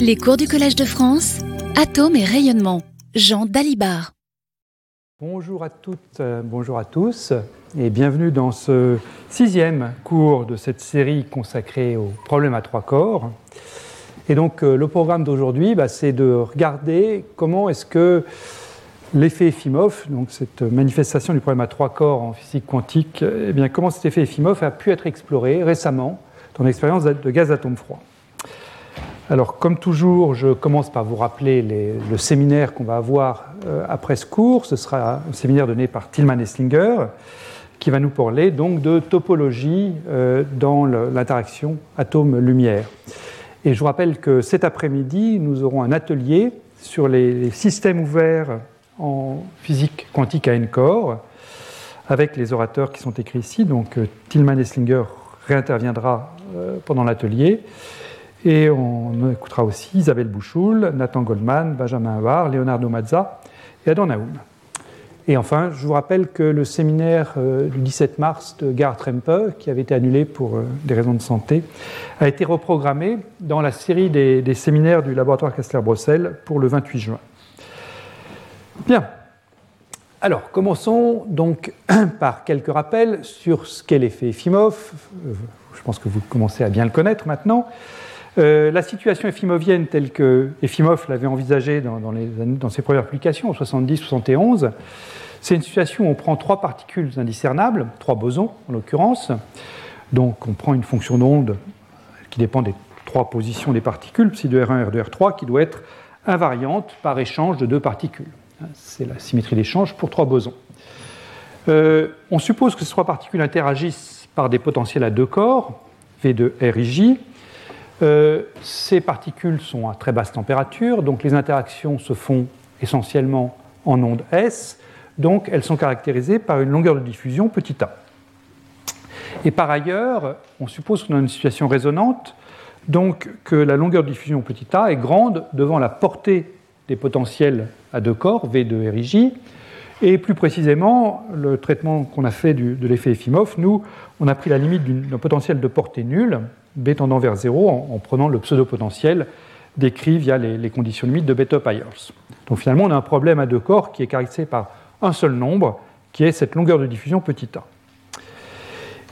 Les cours du Collège de France, Atomes et rayonnement. Jean Dalibard. Bonjour à toutes, euh, bonjour à tous, et bienvenue dans ce sixième cours de cette série consacrée aux problèmes à trois corps. Et donc euh, le programme d'aujourd'hui, bah, c'est de regarder comment est-ce que l'effet Efimov, donc cette manifestation du problème à trois corps en physique quantique, eh bien, comment cet effet Efimov a pu être exploré récemment dans l'expérience de gaz atome froid. Alors, comme toujours, je commence par vous rappeler le séminaire qu'on va avoir euh, après ce cours. Ce sera un séminaire donné par Tillman Esslinger, qui va nous parler donc de topologie euh, dans l'interaction atome-lumière. Et je vous rappelle que cet après-midi, nous aurons un atelier sur les systèmes ouverts en physique quantique à N-core, avec les orateurs qui sont écrits ici. Donc, euh, Tillman Esslinger réinterviendra pendant l'atelier. Et on écoutera aussi Isabelle Bouchoul, Nathan Goldman, Benjamin Havard, Leonardo Mazza et Adam Naoum. Et enfin, je vous rappelle que le séminaire euh, du 17 mars de Gare Trempe, qui avait été annulé pour euh, des raisons de santé, a été reprogrammé dans la série des, séminaires du laboratoire Kessler-Brossel pour le 28 juin. Bien. Alors, commençons donc par quelques rappels sur ce qu'est l'effet Efimov. Euh, je pense que vous commencez à bien le connaître maintenant. Euh, la situation effimovienne telle que Efimov l'avait envisagée dans, ses premières publications, en 70-71, c'est une situation où on prend trois particules indiscernables, trois bosons en l'occurrence. Donc on prend une fonction d'onde qui dépend des trois positions des particules, psi de R1 R de R3, qui doit être invariante par échange de deux particules. C'est la symétrie d'échange pour trois bosons. Euh, on suppose que ces trois particules interagissent par des potentiels à deux corps, V de R J, euh, ces particules sont à très basse température, donc les interactions se font essentiellement en ondes S, donc elles sont caractérisées par une longueur de diffusion petit a. Et par ailleurs, on suppose qu'on a une situation résonante, donc que la longueur de diffusion petit a est grande devant la portée des potentiels à deux corps, V de RIJ, et plus précisément, le traitement qu'on a fait de l'effet Efimov, nous, on a pris la limite d'un potentiel de portée nulle, B tendant vers 0 en, prenant le pseudo-potentiel décrit via les, conditions limites de Bethe-Pyers. Donc finalement, on a un problème à deux corps qui est caractérisé par un seul nombre, qui est cette longueur de diffusion petit a.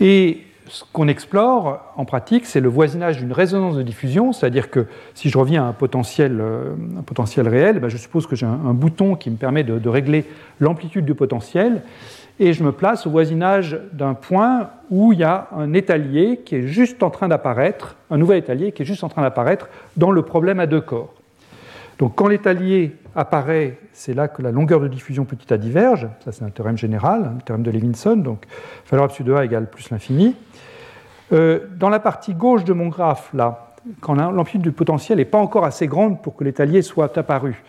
Et ce qu'on explore en pratique, c'est le voisinage d'une résonance de diffusion, c'est-à-dire que si je reviens à un potentiel, euh, potentiel réel, ben je suppose que j'ai un, bouton qui me permet de régler l'amplitude du potentiel, et je me place au voisinage d'un point où il y a un étalier qui est juste en train d'apparaître, un nouvel étalier qui est juste en train d'apparaître dans le problème à deux corps. Donc quand l'étalier apparaît, c'est là que la longueur de diffusion petit a diverge, ça c'est un théorème général, un théorème de Levinson, donc valeur absolue de A égale plus l'infini. Euh, dans la partie gauche de mon graphe, là, quand l'amplitude du potentiel n'est pas encore assez grande pour que l'étalier soit apparu,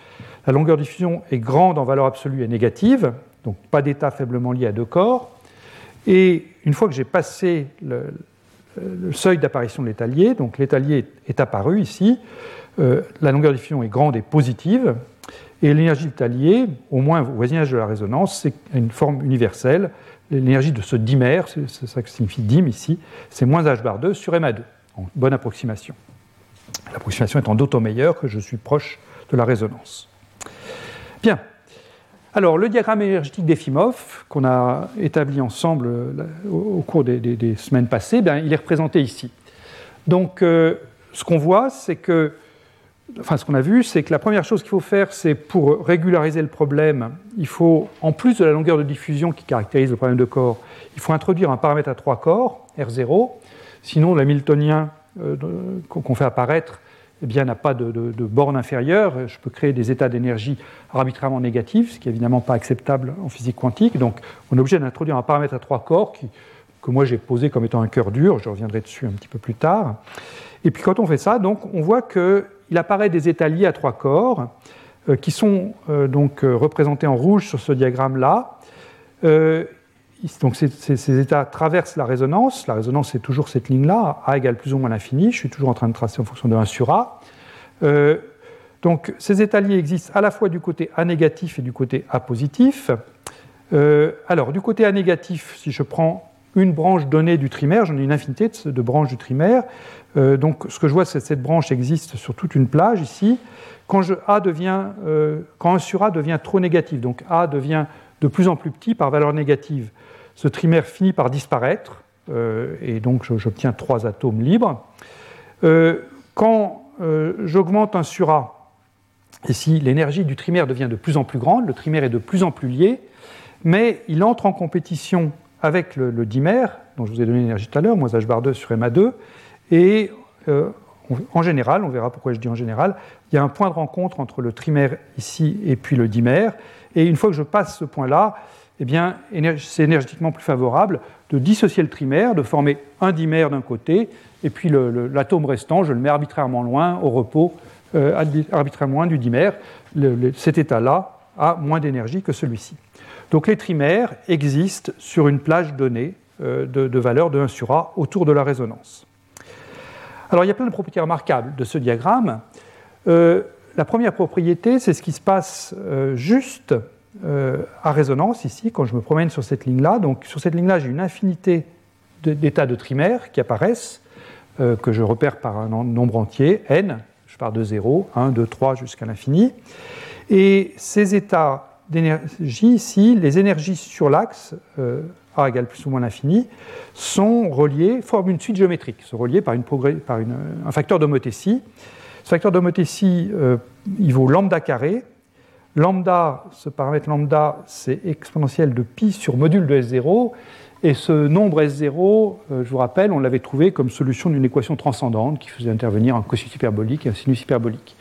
la longueur de diffusion est grande en valeur absolue et négative, donc pas d'état faiblement lié à deux corps. Et une fois que j'ai passé le, seuil d'apparition de l'étalier, donc l'étalier est apparu ici, euh, la longueur de diffusion est grande et positive, et l'énergie de l'étalier, au moins au voisinage de la résonance, c'est une forme universelle. L'énergie de ce dimère, c'est ça que signifie dim ici, c'est moins h bar 2 sur MA2, en bonne approximation. L'approximation étant d'autant meilleure que je suis proche de la résonance. Bien, alors, le diagramme énergétique d'Efimov, qu'on a établi ensemble euh, au cours des, semaines passées, ben, il est représenté ici. Donc, euh, ce qu'on voit, c'est que, enfin, ce qu'on a vu, c'est que la première chose qu'il faut faire, c'est pour régulariser le problème, il faut, en plus de la longueur de diffusion qui caractérise le problème de corps, il faut introduire un paramètre à trois corps, R0. Sinon, l'hamiltonien euh, qu'on fait apparaître eh bien, n'a pas de, borne inférieure. Je peux créer des états d'énergie arbitrairement négatifs, ce qui n'est évidemment pas acceptable en physique quantique. Donc, on est obligé d'introduire un paramètre à trois corps que moi j'ai posé comme étant un cœur dur. Je reviendrai dessus un petit peu plus tard. Et puis, quand on fait ça, donc, on voit qu'il apparaît des états liés à trois corps euh, qui sont euh, donc euh, représentés en rouge sur ce diagramme-là. Donc ces, états traversent la résonance. La résonance, c'est toujours cette ligne-là, A égale plus ou moins l'infini. Je suis toujours en train de tracer en fonction de 1 sur A. Euh, donc ces états liés existent à la fois du côté A négatif et du côté A positif. Euh, alors du côté A négatif, si je prends une branche donnée du trimère, j'en ai une infinité de, branches du trimère. Euh, donc ce que je vois, c'est que cette branche existe sur toute une plage ici. Quand, A devient, quand 1 sur A devient trop négatif, donc A devient de plus en plus petit par valeur négative, ce trimère finit par disparaître, euh, et donc j'obtiens trois atomes libres. quand j'augmente 1 sur A, ici l'énergie du trimère devient de plus en plus grande, le trimère est de plus en plus lié, mais il entre en compétition avec le, dimère, dont je vous ai donné l'énergie tout à l'heure, moins h bar 2 sur MA2, et euh, en général, on verra pourquoi je dis en général, il y a un point de rencontre entre le trimère ici et puis le dimère, et une fois que je passe ce point-là, eh bien, c'est énergétiquement plus favorable de dissocier le trimère, de former un dimère d'un côté, et puis l'atome restant, je le mets arbitrairement loin, au repos, euh, arbitrairement loin du dimère. cet état-là a moins d'énergie que celui-ci. Donc les trimères existent sur une plage donnée euh, de, valeur de 1 sur A autour de la résonance. Alors il y a plein de propriétés remarquables de ce diagramme. Euh, la première propriété, c'est ce qui se passe euh, à résonance ici, quand je me promène sur cette ligne-là. Donc sur cette ligne-là, j'ai une infinité d'états de trimères qui apparaissent, que je repère par un nombre entier, n, je pars de 0, 1, 2, 3 jusqu'à l'infini. Et ces états d'énergie, ici, les énergies sur l'axe, euh, A égale plus ou moins l'infini, sont reliées, forment une suite géométrique, sont reliées par, un facteur d'homothétie. Ce facteur d'homothétie, euh, il vaut lambda carré. Lambda, ce paramètre lambda, c'est exponentiel de pi sur module de S0. Et ce nombre S0, euh, je vous rappelle, on l'avait trouvé comme solution d'une équation transcendante qui faisait intervenir un cosinus hyperbolique et un sinus hyperbolique.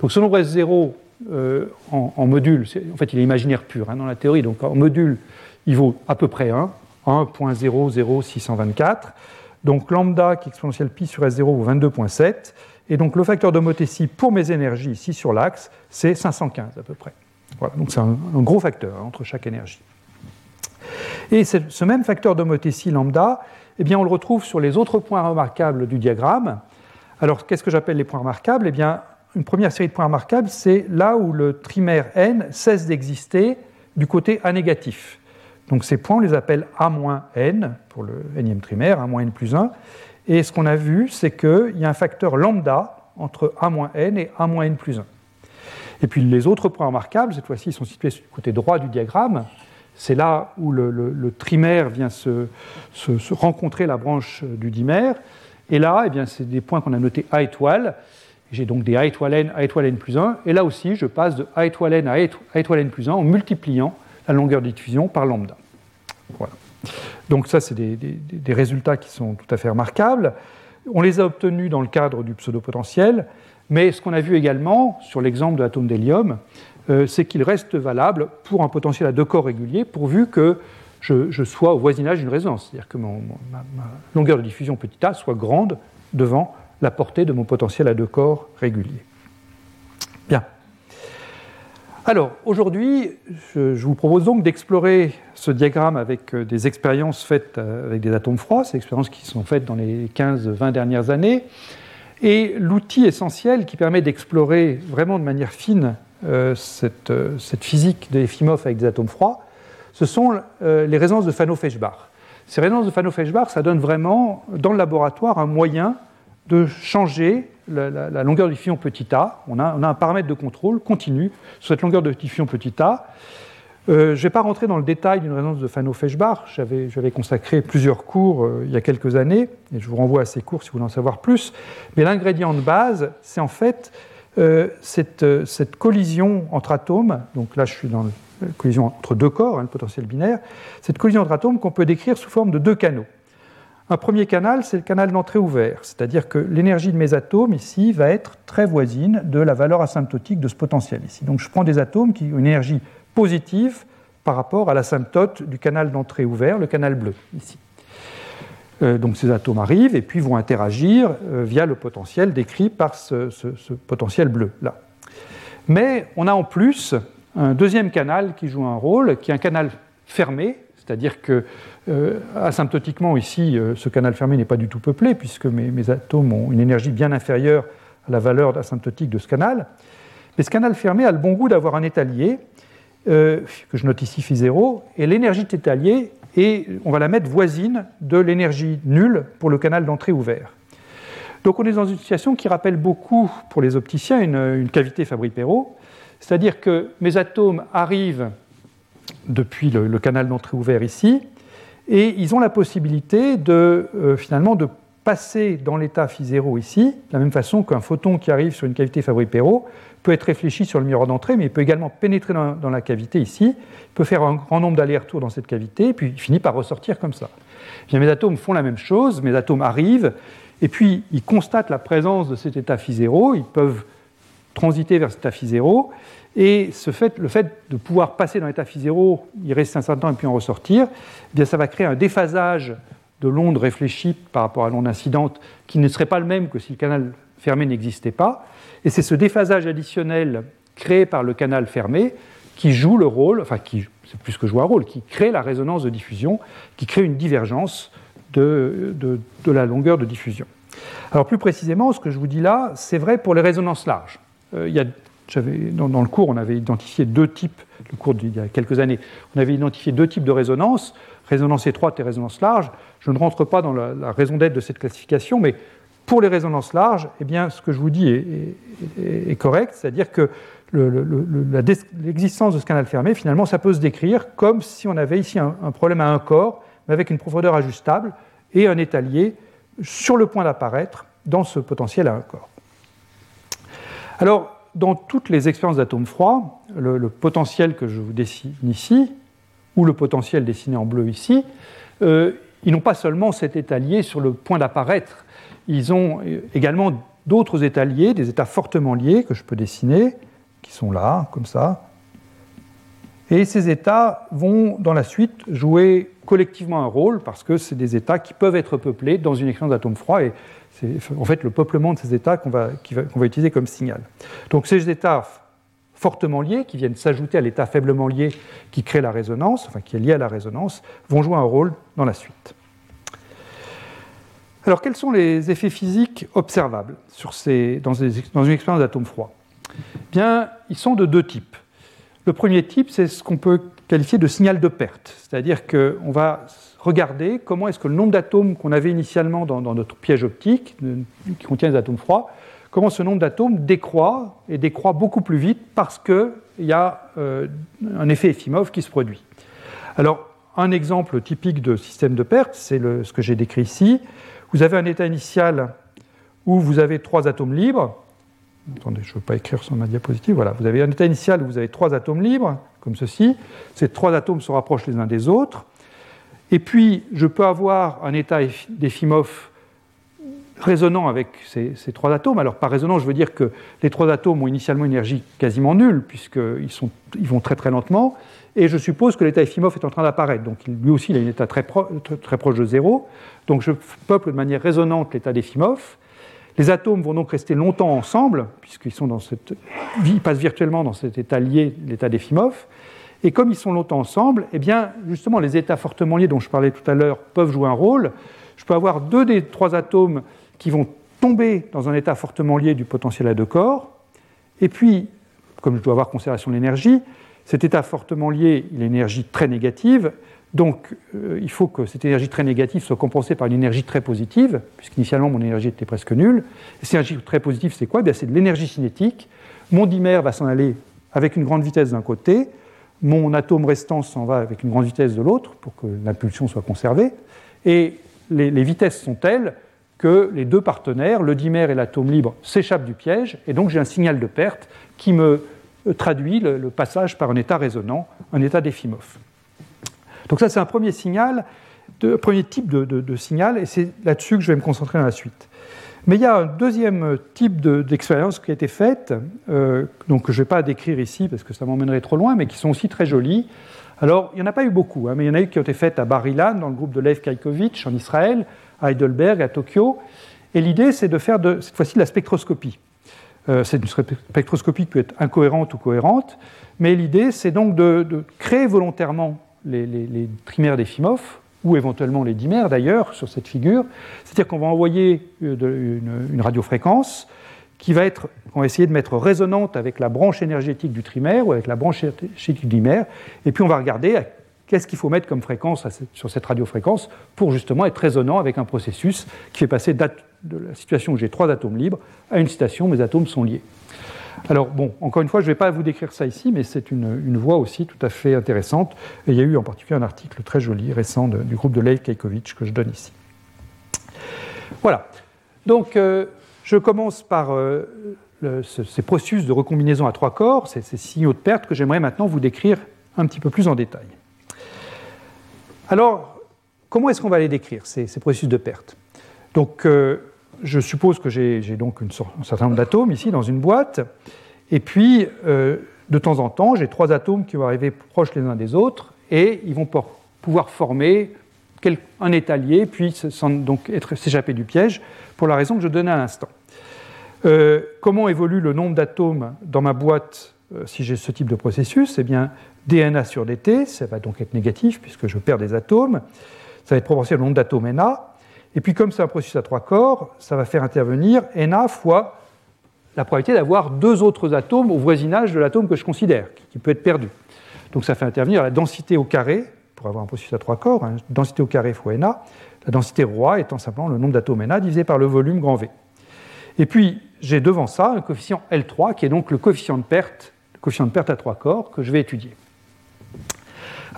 Donc ce nombre S0, euh, en, module, en fait il est imaginaire pur hein, dans la théorie, donc en module il vaut à peu près 1, 1.00624. Donc lambda qui est exponentielle pi sur S0 vaut 22.7. Et donc le facteur d'homothétie pour mes énergies ici sur l'axe, c'est 515 à peu près. Voilà, donc c'est un, gros facteur hein, entre chaque énergie. Et ce même facteur d'homothétie lambda, eh bien, on le retrouve sur les autres points remarquables du diagramme. Alors, qu'est-ce que j'appelle les points remarquables? Eh bien, une première série de points remarquables, c'est là où le trimère n cesse d'exister du côté A négatif. Donc ces points, on les appelle A-n pour le nème trimère, A-n plus 1. Et ce qu'on a vu, c'est qu'il y a un facteur lambda entre A-n et A-n plus 1. Et puis les autres points remarquables, cette fois-ci, sont situés du côté droit du diagramme. C'est là où le, trimère vient se, rencontrer la branche du dimère. Et là, eh c'est des points qu'on a notés A étoile. J'ai donc des A étoile n, A étoile n plus 1, et là aussi je passe de A étoile n à A étoile n plus 1 en multipliant la longueur de diffusion par lambda. Donc ça, c'est des, résultats qui sont tout à fait remarquables. On les a obtenus dans le cadre du pseudo-potentiel, mais ce qu'on a vu également sur l'exemple de l'atome d'hélium, euh, c'est qu'il reste valable pour un potentiel à deux corps réguliers, pourvu que je, sois au voisinage d'une résonance, c'est-à-dire que ma, longueur de diffusion petit a soit grande devant la portée de mon potentiel à deux corps régulier. Bien. Alors, aujourd'hui, je, vous propose donc d'explorer ce diagramme avec euh, des expériences faites euh, avec des atomes froids, ces expériences qui sont faites dans les 15-20 dernières années. Et l'outil essentiel qui permet d'explorer vraiment de manière fine euh, cette, physique de Efimov avec des atomes froids, ce sont les résonances de Fano-Feshbach. Ces résonances de Fano-Feshbach, ça donne vraiment, dans le laboratoire, un moyen de changer la, longueur de diffusion petit a. On a, un paramètre de contrôle continu sur cette longueur de diffusion petit a. Euh, je ne vais pas rentrer dans le détail d'une résonance de Fano-Feshbach. J'avais consacré plusieurs cours euh, il y a quelques années, et je vous renvoie à ces cours si vous voulez en savoir plus. Mais l'ingrédient de base, c'est en fait euh, cette, cette, collision entre atomes. Donc là, je suis dans la collision entre deux corps, hein, le potentiel binaire. Cette collision entre atomes qu'on peut décrire sous forme de deux canaux. Un premier canal, c'est le canal d'entrée ouvert, c'est-à-dire que l'énergie de mes atomes ici va être très voisine de la valeur asymptotique de ce potentiel ici. Donc je prends des atomes qui ont une énergie positive par rapport à l'asymptote du canal d'entrée ouvert, le canal bleu ici. Euh, donc ces atomes arrivent et puis vont interagir euh, via le potentiel décrit par ce, ce potentiel bleu là. Mais on a en plus un deuxième canal qui joue un rôle, qui est un canal fermé, c'est-à-dire que euh, asymptotiquement, ici, euh, ce canal fermé n'est pas du tout peuplé, puisque mes, atomes ont une énergie bien inférieure à la valeur asymptotique de ce canal. Mais ce canal fermé a le bon goût d'avoir un état lié, euh, que je note ici phi 0, et l'énergie de lié et on va la mettre voisine de l'énergie nulle pour le canal d'entrée ouvert. Donc on est dans une situation qui rappelle beaucoup pour les opticiens une, cavité Fabry-Perot, c'est-à-dire que mes atomes arrivent depuis le, canal d'entrée ouvert ici, et ils ont la possibilité de euh, finalement de passer dans l'état phi 0 ici, de la même façon qu'un photon qui arrive sur une cavité Fabry-Perot peut être réfléchi sur le miroir d'entrée, mais il peut également pénétrer dans, la cavité ici, il peut faire un grand nombre d'allers-retours dans cette cavité, et puis il finit par ressortir comme ça. Bien, mes atomes font la même chose, mes atomes arrivent, et puis ils constatent la présence de cet état phi 0, ils peuvent transiter vers cet état phi 0, et le fait de pouvoir passer dans l'état phi 0, y rester un certain temps et puis en ressortir, eh bien, ça va créer un déphasage de l'onde réfléchie par rapport à l'onde incidente qui ne serait pas le même que si le canal fermé n'existait pas. Et c'est ce déphasage additionnel créé par le canal fermé qui joue le rôle, enfin qui, c'est plus que joue un rôle, qui crée la résonance de diffusion, qui crée une divergence de, de, la longueur de diffusion. Alors plus précisément, ce que je vous dis là, c'est vrai pour les résonances larges. Euh, il y a, dans, le cours, on avait identifié deux types, le cours d'il y a quelques années, on avait identifié deux types de résonances, résonance étroite et résonance large. Je ne rentre pas dans la, raison d'être de cette classification, mais pour les résonances larges, eh bien, ce que je vous dis est, correct, c'est-à-dire que l'existence de ce canal fermé, finalement, ça peut se décrire comme si on avait ici un, problème à un corps, mais avec une profondeur ajustable et un étalier sur le point d'apparaître dans ce potentiel à un corps. Alors, dans toutes les expériences d'atomes froids, le, potentiel que je vous dessine ici, ou le potentiel dessiné en bleu ici, euh, ils n'ont pas seulement cet état lié sur le point d'apparaître, ils ont également d'autres états liés, des états fortement liés que je peux dessiner, qui sont là, comme ça. Et ces états vont, dans la suite, jouer collectivement un rôle, parce que c'est des états qui peuvent être peuplés dans une expérience d'atomes froids, et c'est en fait le peuplement de ces états qu'on va, utiliser comme signal. Donc ces états fortement liés, qui viennent s'ajouter à l'état faiblement lié qui crée la résonance, enfin qui est lié à la résonance, vont jouer un rôle dans la suite. Alors quels sont les effets physiques observables dans, une expérience d'atome froid? Bien, ils sont de deux types. Le premier type, c'est ce qu'on peut qualifier de signal de perte, c'est-à-dire qu'on va regarder comment est-ce que le nombre d'atomes qu'on avait initialement dans, dans, notre piège optique, qui contient des atomes froids, comment ce nombre d'atomes décroît et décroît beaucoup plus vite parce qu'il y a euh, un effet Efimov qui se produit. Alors, un exemple typique de système de perte, c'est ce que j'ai décrit ici. Vous avez un état initial où vous avez trois atomes libres. Attendez, je ne veux pas écrire sur ma diapositive. Voilà, vous avez un état initial où vous avez trois atomes libres, comme ceci. Ces trois atomes se rapprochent les uns des autres. Et puis, je peux avoir un état d'Efimov résonnant avec ces, trois atomes. Alors par résonnant, je veux dire que les trois atomes ont initialement une énergie quasiment nulle, puisqu'ils ils vont très très lentement, et je suppose que l'état Efimov est en train d'apparaître. Donc lui aussi, il a un état très, proche de zéro. Donc je peuple de manière résonante l'état d'Efimov. Les atomes vont donc rester longtemps ensemble, puisqu'ils passent virtuellement dans cet état lié, l'état d'Efimov. Et comme ils sont longtemps ensemble, eh bien, justement, les états fortement liés dont je parlais tout à l'heure peuvent jouer un rôle. Je peux avoir deux des trois atomes qui vont tomber dans un état fortement lié du potentiel à deux corps. Et puis, comme je dois avoir conservation de l'énergie, cet état fortement lié, il a une énergie très négative. Donc, euh, il faut que cette énergie très négative soit compensée par une énergie très positive, puisqu'initialement mon énergie était presque nulle. Et cette énergie très positive, c'est quoi? Eh C'est de l'énergie cinétique. Mon dimère va s'en aller avec une grande vitesse d'un côté, mon atome restant s'en va avec une grande vitesse de l'autre pour que l'impulsion soit conservée. Et les, vitesses sont telles que les deux partenaires, le dimère et l'atome libre, s'échappent du piège, et donc j'ai un signal de perte qui me traduit le, passage par un état résonant, un état d'Efimov. Donc ça, c'est un premier signal, de, premier type de, signal, et c'est là-dessus que je vais me concentrer dans la suite. Mais il y a un deuxième type d'expérience qui a été faite, euh, donc que je ne vais pas décrire ici parce que ça m'emmènerait trop loin, mais qui sont aussi très jolies. Alors, il n'y en a pas eu beaucoup, hein, mais il y en a eu qui ont été faites à Bar-Ilan, dans le groupe de Lev Kaikovitch en Israël, à Heidelberg, à Tokyo. Et l'idée, c'est de faire de, cette fois-ci de la spectroscopie. Euh, c'est une spectroscopie qui peut être incohérente ou cohérente, mais l'idée, c'est donc de, créer volontairement les, les, trimères d'Efimov, ou éventuellement les dimères d'ailleurs, sur cette figure. C'est-à-dire qu'on va envoyer euh, une, radiofréquence qui va être, on va essayer de mettre résonante avec la branche énergétique du trimère ou avec la branche énergétique du dimère, et puis on va regarder qu'est-ce qu'il faut mettre comme fréquence sur cette radiofréquence pour justement être résonnant avec un processus qui fait passer de la situation où j'ai trois atomes libres à une situation où mes atomes sont liés. Alors bon, encore une fois, je ne vais pas vous décrire ça ici, mais c'est une, voie aussi tout à fait intéressante. Et il y a eu en particulier un article très joli, récent, du groupe de Leif Keikovic que je donne ici. Voilà. Donc, euh, je commence par euh, ces processus de recombinaison à trois corps, ces, signaux de perte que j'aimerais maintenant vous décrire un petit peu plus en détail. Alors, comment est-ce qu'on va les décrire, ces, processus de perte? Donc, euh, je suppose que j'ai donc un certain nombre d'atomes ici dans une boîte, et puis, euh, de temps en temps, j'ai trois atomes qui vont arriver proches les uns des autres, et ils vont pouvoir former un état lié, puis donc s'échapper du piège, pour la raison que je donnais à l'instant. Euh, comment évolue le nombre d'atomes dans ma boîte euh, si j'ai ce type de processus? Eh bien, DNA sur dt, ça va donc être négatif puisque je perds des atomes. Ça va être proportionnel au nombre d'atomes Na. Et puis, comme c'est un processus à trois corps, ça va faire intervenir Na fois la probabilité d'avoir deux autres atomes au voisinage de l'atome que je considère, qui peut être perdu. Donc, ça fait intervenir la densité au carré, pour avoir un processus à trois corps, hein, densité au carré fois Na, la densité roi étant simplement le nombre d'atomes Na divisé par le volume grand V. Et puis, j'ai devant ça un coefficient L3 qui est donc le coefficient de perte, le coefficient de perte à trois corps que je vais étudier.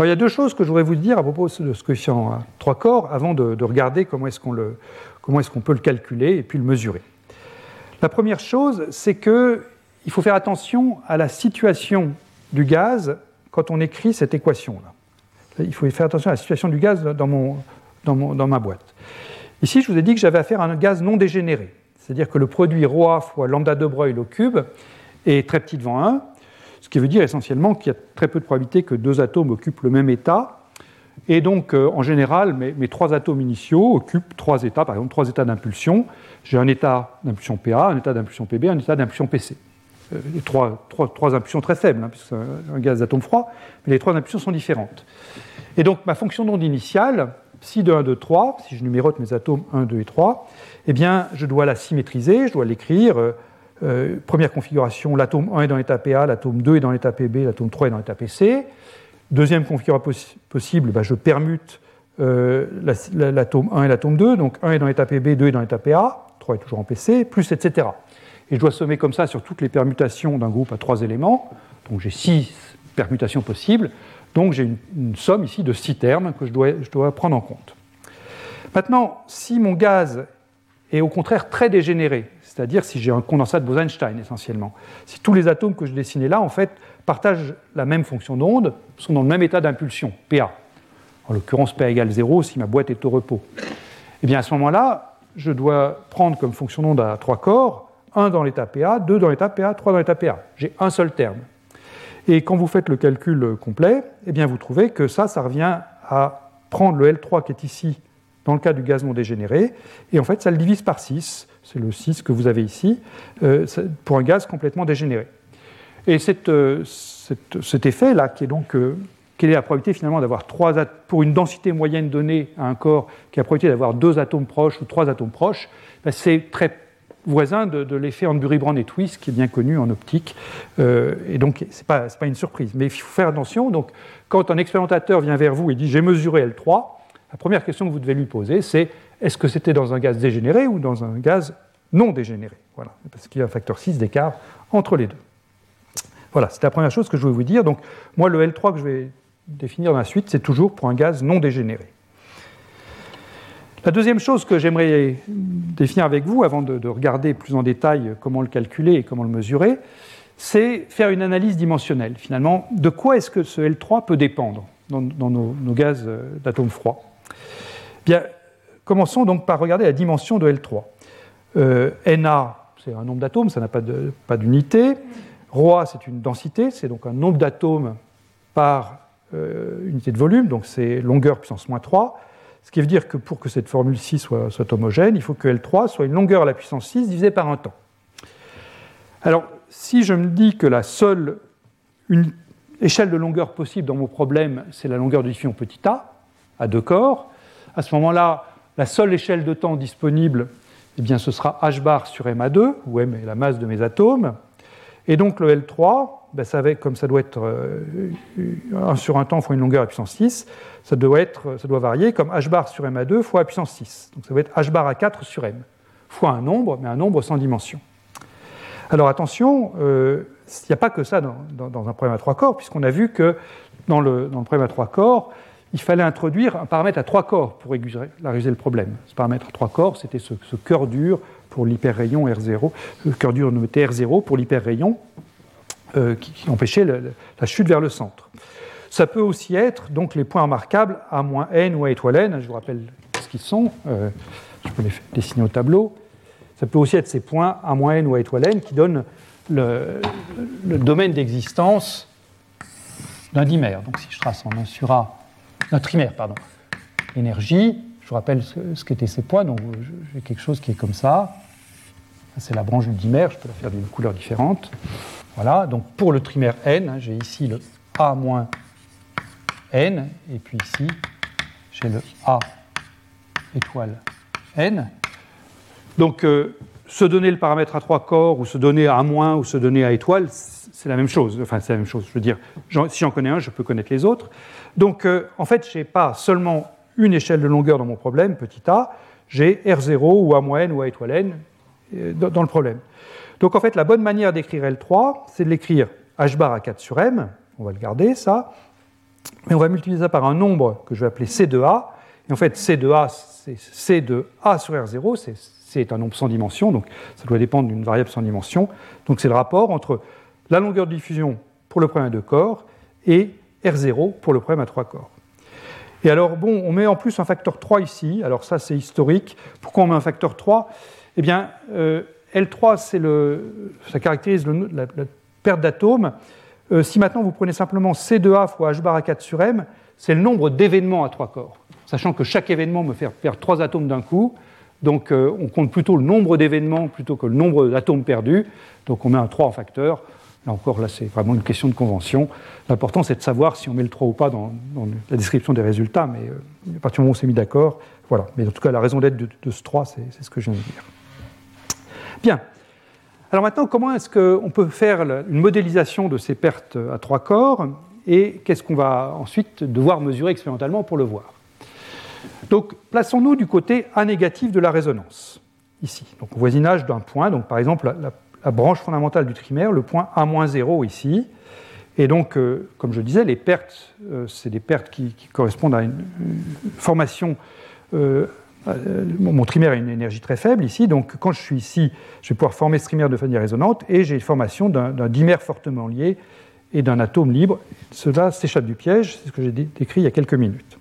Alors il y a deux choses que je voudrais vous dire à propos de ce coefficient à trois corps avant de, regarder comment est-ce qu'on est peut le calculer et puis le mesurer. La première chose, c'est qu'il faut faire attention à la situation du gaz quand on écrit cette équation-là. Il faut faire attention à la situation du gaz dans, mon, dans, dans ma boîte. Ici, je vous ai dit que j'avais affaire à un gaz non dégénéré. C'est-à-dire que le produit ρA fois lambda de Broglie au cube est très petit devant 1, ce qui veut dire essentiellement qu'il y a très peu de probabilité que deux atomes occupent le même état. Et donc, euh, en général, mes, trois atomes initiaux occupent trois états, par exemple trois états d'impulsion. J'ai un état d'impulsion PA, un état d'impulsion PB, un état d'impulsion PC. Euh, les trois, trois, impulsions très faibles, hein, puisque c'est un gaz d'atome froid, mais les trois impulsions sont différentes. Et donc, ma fonction d'onde initiale, psi de 1, 2, 3, si je numérote mes atomes 1, 2 et 3, eh bien, je dois la symétriser, je dois l'écrire. Euh, euh, première configuration, l'atome 1 est dans l'état PA, l'atome 2 est dans l'état PB, l'atome 3 est dans l'état PC. Deuxième configuration possible, bah, je permute euh, l'atome 1 et l'atome 2, donc 1 est dans l'état PB, 2 est dans l'état PA, 3 est toujours en PC, plus etc. Et je dois sommer comme ça sur toutes les permutations d'un groupe à trois éléments. Donc j'ai six permutations possibles. Donc j'ai une, somme ici de six termes que je dois prendre en compte. Maintenant, si mon gaz est au contraire très dégénéré, c'est-à-dire si j'ai un condensat de Bose-Einstein essentiellement, si tous les atomes que je dessinais là, en fait, partagent la même fonction d'onde, sont dans le même état d'impulsion, PA, en l'occurrence PA égale 0 si ma boîte est au repos, eh bien à ce moment-là, je dois prendre comme fonction d'onde à trois corps, 1 dans l'état PA, 2 dans l'état PA, 3 dans l'état PA. J'ai un seul terme. Et quand vous faites le calcul complet, eh bien vous trouvez que ça, ça revient à prendre le L3 qui est ici dans le cas du gaz non dégénéré, et en fait ça le divise par 6, c'est le 6 que vous avez ici, euh, pour un gaz complètement dégénéré. Et euh, cet effet-là, qui est donc euh, quelle est la probabilité finalement d'avoir trois pour une densité moyenne donnée à un corps qui a la probabilité d'avoir deux atomes proches ou trois atomes proches, ben, c'est très voisin de, l'effet Hanbury-Brown et Twist qui est bien connu en optique. et donc, ce n'est pas, pas, une surprise. Mais il faut faire attention. Donc, quand un expérimentateur vient vers vous et dit j'ai mesuré L3, la première question que vous devez lui poser, c'est est-ce que c'était dans un gaz dégénéré ou dans un gaz non dégénéré? Voilà, parce qu'il y a un facteur 6 d'écart entre les deux. Voilà, c'est la première chose que je voulais vous dire. Donc, moi, le L3 que je vais définir dans la suite, c'est toujours pour un gaz non dégénéré. La deuxième chose que j'aimerais définir avec vous, avant de, regarder plus en détail comment le calculer et comment le mesurer, c'est faire une analyse dimensionnelle. Finalement, de quoi est-ce que ce L3 peut dépendre dans, nos, gaz euh, d'atomes froids Bien, commençons donc par regarder la dimension de L3. Euh, Na, c'est un nombre d'atomes, ça n'a pas d'unité. Rho, c'est une densité, c'est donc un nombre d'atomes par euh, unité de volume, donc c'est longueur puissance moins 3. Ce qui veut dire que pour que cette formule-ci soit, soit, homogène, il faut que L3 soit une longueur à la puissance 6 divisée par un temps. Alors, si je me dis que la seule échelle de longueur possible dans mon problème, c'est la longueur du diffusion petit a, à deux corps, à ce moment-là, la seule échelle de temps disponible, eh bien, ce sera h bar sur ma2, où m est la masse de mes atomes. Et donc le L3, ben, ça comme ça doit être 1 euh, sur un temps fois une longueur à puissance 6, ça doit, varier comme h bar sur m à 2 fois à puissance 6. Donc ça va être h bar à 4 sur m, fois un nombre, mais un nombre sans dimension. Alors attention, euh, il n'y a pas que ça dans, un problème à trois corps, puisqu'on a vu que dans le, problème à trois corps, il fallait introduire un paramètre à trois corps pour régulariser le problème. Ce paramètre à trois corps, c'était ce, cœur dur pour l'hyperrayon R0, le cœur dur nommé R0 pour l'hyperrayon, euh, qui, empêchait la chute vers le centre. Ça peut aussi être donc les points remarquables A n ou A étoile n, je vous rappelle ce qu'ils sont, euh, je peux les dessiner au tableau. Ça peut aussi être ces points A n ou A étoile n qui donnent le, domaine d'existence d'un dimère. Donc si je trace en 1 sur A, d'un trimère, pardon, énergie, je vous rappelle ce, qu'étaient ces points, donc j'ai quelque chose qui est comme ça. C'est la branche du dimère, je peux la faire d'une couleur différente. Voilà, donc pour le trimère n, hein, j'ai ici le A moins n, et puis ici, j'ai le A étoile n. Donc, euh, se donner le paramètre à trois corps, ou se donner à moins, ou se donner à étoile, c'est la même chose. Enfin, c'est la même chose. Je veux dire, si j'en connais un, je peux connaître les autres. Donc, euh, en fait, je n'ai pas seulement une échelle de longueur dans mon problème, petit a, j'ai R0 ou A n ou A étoile n euh, dans le problème. Donc en fait, la bonne manière d'écrire L3, c'est de l'écrire h bar à 4 sur m, on va le garder ça, mais on va multiplier ça par un nombre que je vais appeler C de A, et en fait C de A, c'est C de A sur R0, C est un nombre sans dimension, donc ça doit dépendre d'une variable sans dimension, donc c'est le rapport entre la longueur de diffusion pour le à deux corps et R0 pour le problème à trois corps. Et alors, bon, on met en plus un facteur 3 ici. Alors ça, c'est historique. Pourquoi on met un facteur 3 Eh bien, euh, L3, le, ça caractérise la, perte d'atomes. Euh, si maintenant vous prenez simplement C2A fois H bar à 4 sur M, c'est le nombre d'événements à trois corps. Sachant que chaque événement me fait perdre trois atomes d'un coup, donc euh, on compte plutôt le nombre d'événements plutôt que le nombre d'atomes perdus. Donc on met un 3 en facteur. Là encore, là c'est vraiment une question de convention. L'important c'est de savoir si on met le 3 ou pas dans, la description des résultats, mais euh, à partir du moment où on s'est mis d'accord, voilà. Mais en tout cas, la raison d'être de, ce 3, c'est ce que je viens de dire. Bien. Alors maintenant, comment est-ce qu'on peut faire une modélisation de ces pertes à trois corps et qu'est-ce qu'on va ensuite devoir mesurer expérimentalement pour le voir? Donc, plaçons-nous du côté A négatif de la résonance, ici, donc au voisinage d'un point, donc par exemple la, branche fondamentale du trimère, le point A-0 ici. Et donc, euh, comme je disais, les pertes, euh, c'est des pertes qui, correspondent à une, formation euh, mon trimère a une énergie très faible ici, donc quand je suis ici, je vais pouvoir former ce trimère de manière résonante et j'ai une formation d'un dimère fortement lié et d'un atome libre. Cela s'échappe du piège, c'est ce que j'ai décrit il y a quelques minutes.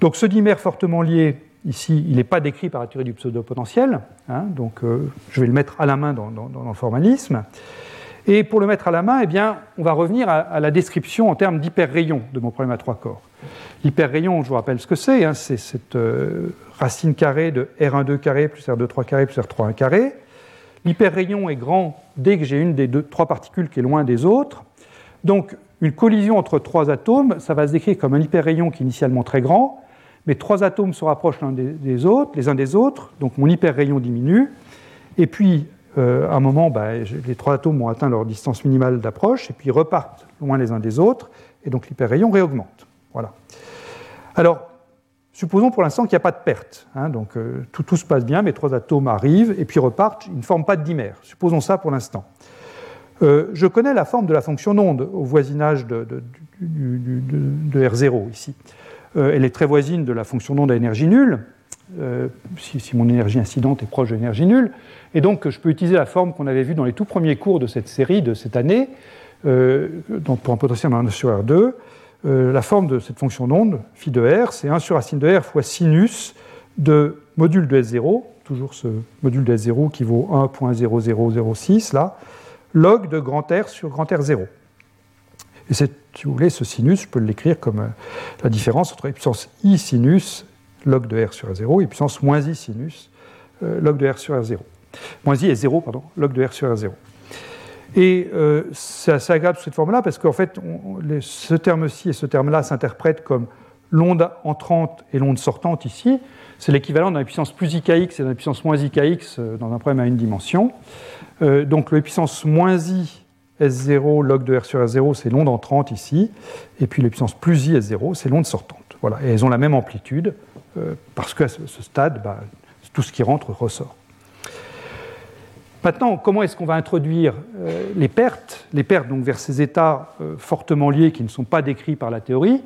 Donc ce dimère fortement lié, ici, il n'est pas décrit par la théorie du pseudo-potentiel, hein, donc euh, je vais le mettre à la main dans, le formalisme. Et pour le mettre à la main, eh bien, on va revenir à, la description en termes d'hyperrayon de mon problème à trois corps. L'hyperrayon, je vous rappelle ce que c'est, hein, c'est cette euh, racine carrée de R12 carré plus R23 carré plus R31 carré. L'hyperrayon est grand dès que j'ai une des trois particules qui est loin des autres. Donc, une collision entre trois atomes, ça va se décrire comme un hyperrayon qui est initialement très grand, mais trois atomes se rapprochent l'un des, autres, les uns des autres, donc mon hyperrayon diminue, et puis euh, à un moment, bah, les trois atomes ont atteint leur distance minimale d'approche, et puis repartent loin les uns des autres, et donc l'hyperrayon réaugmente. Voilà. Alors, supposons pour l'instant qu'il n'y a pas de perte. Hein, donc euh, tout, se passe bien, mes trois atomes arrivent et puis repartent, ils ne forment pas de dimère. Supposons ça pour l'instant. Euh, je connais la forme de la fonction d'onde au voisinage de, R0 ici. Euh, elle est très voisine de la fonction d'onde à énergie nulle, si, si, mon énergie incidente est proche de l'énergie nulle. Et donc je peux utiliser la forme qu'on avait vue dans les tout premiers cours de cette série de cette année, donc pour un potentiel en 1 sur R2. Euh, la forme de cette fonction d'onde, phi de r, c'est 1 sur racine de r fois sinus de module de S0, toujours ce module de S0 qui vaut 1.0006, là, log de grand R sur grand R0. Et si vous voulez, ce sinus, je peux l'écrire comme euh, la différence entre la puissance i sinus log de R sur R0 et puissance moins i sinus euh, log de R sur R0. Moins i est 0, pardon, log de R sur R0. Et euh, c'est assez agréable cette forme-là parce qu'en fait, ce terme-ci et ce terme-là s'interprètent comme l'onde entrante et l'onde sortante ici, c'est l'équivalent d'un puissance plus IKX et d'un puissance moins IKX euh, dans un problème à une dimension. Euh, donc le puissance moins I S0 log de R sur S0, c'est l'onde entrante ici, et puis la puissance plus I S0, c'est l'onde sortante. Voilà, et elles ont la même amplitude, euh, parce qu'à ce, stade, bah, tout ce qui rentre ressort. Maintenant, comment est-ce qu'on va introduire euh, les pertes? Les pertes donc vers ces états euh, fortement liés qui ne sont pas décrits par la théorie.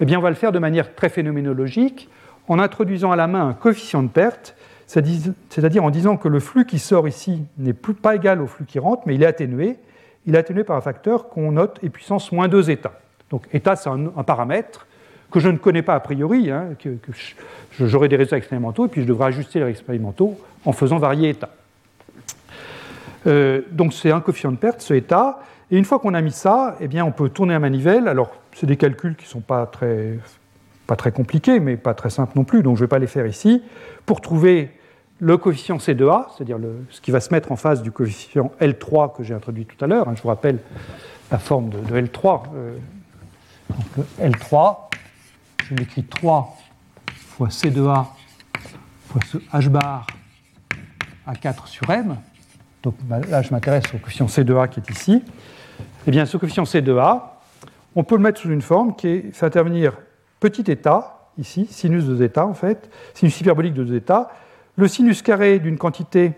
Eh bien, on va le faire de manière très phénoménologique en introduisant à la main un coefficient de perte, c'est-à-dire en disant que le flux qui sort ici n'est plus pas égal au flux qui rentre, mais il est atténué. Il est atténué par un facteur qu'on note et puissance moins 2 états. Donc, état, c'est un, paramètre que je ne connais pas a priori, hein, que, j'aurai des résultats expérimentaux, et puis je devrais ajuster les expérimentaux en faisant varier état. Euh, donc c'est un coefficient de perte, ce état. Et une fois qu'on a mis ça, eh bien, on peut tourner un manivelle. Alors, c'est des calculs qui ne sont pas très, pas très compliqués, mais pas très simples non plus, donc je ne vais pas les faire ici, pour trouver le coefficient C2A, c'est-à-dire ce qui va se mettre en face du coefficient L3 que j'ai introduit tout à l'heure. Hein. je vous rappelle la forme de, L3. Euh, donc L3, je l'écris 3 fois C2A fois ce H bar à 4 sur M. Donc bah, là, je m'intéresse au coefficient C2A qui est ici. Eh bien, ce coefficient C2A, on peut le mettre sous une forme qui fait intervenir petit état, ici, sinus de zeta en fait, sinus hyperbolique de zeta, le sinus carré d'une quantité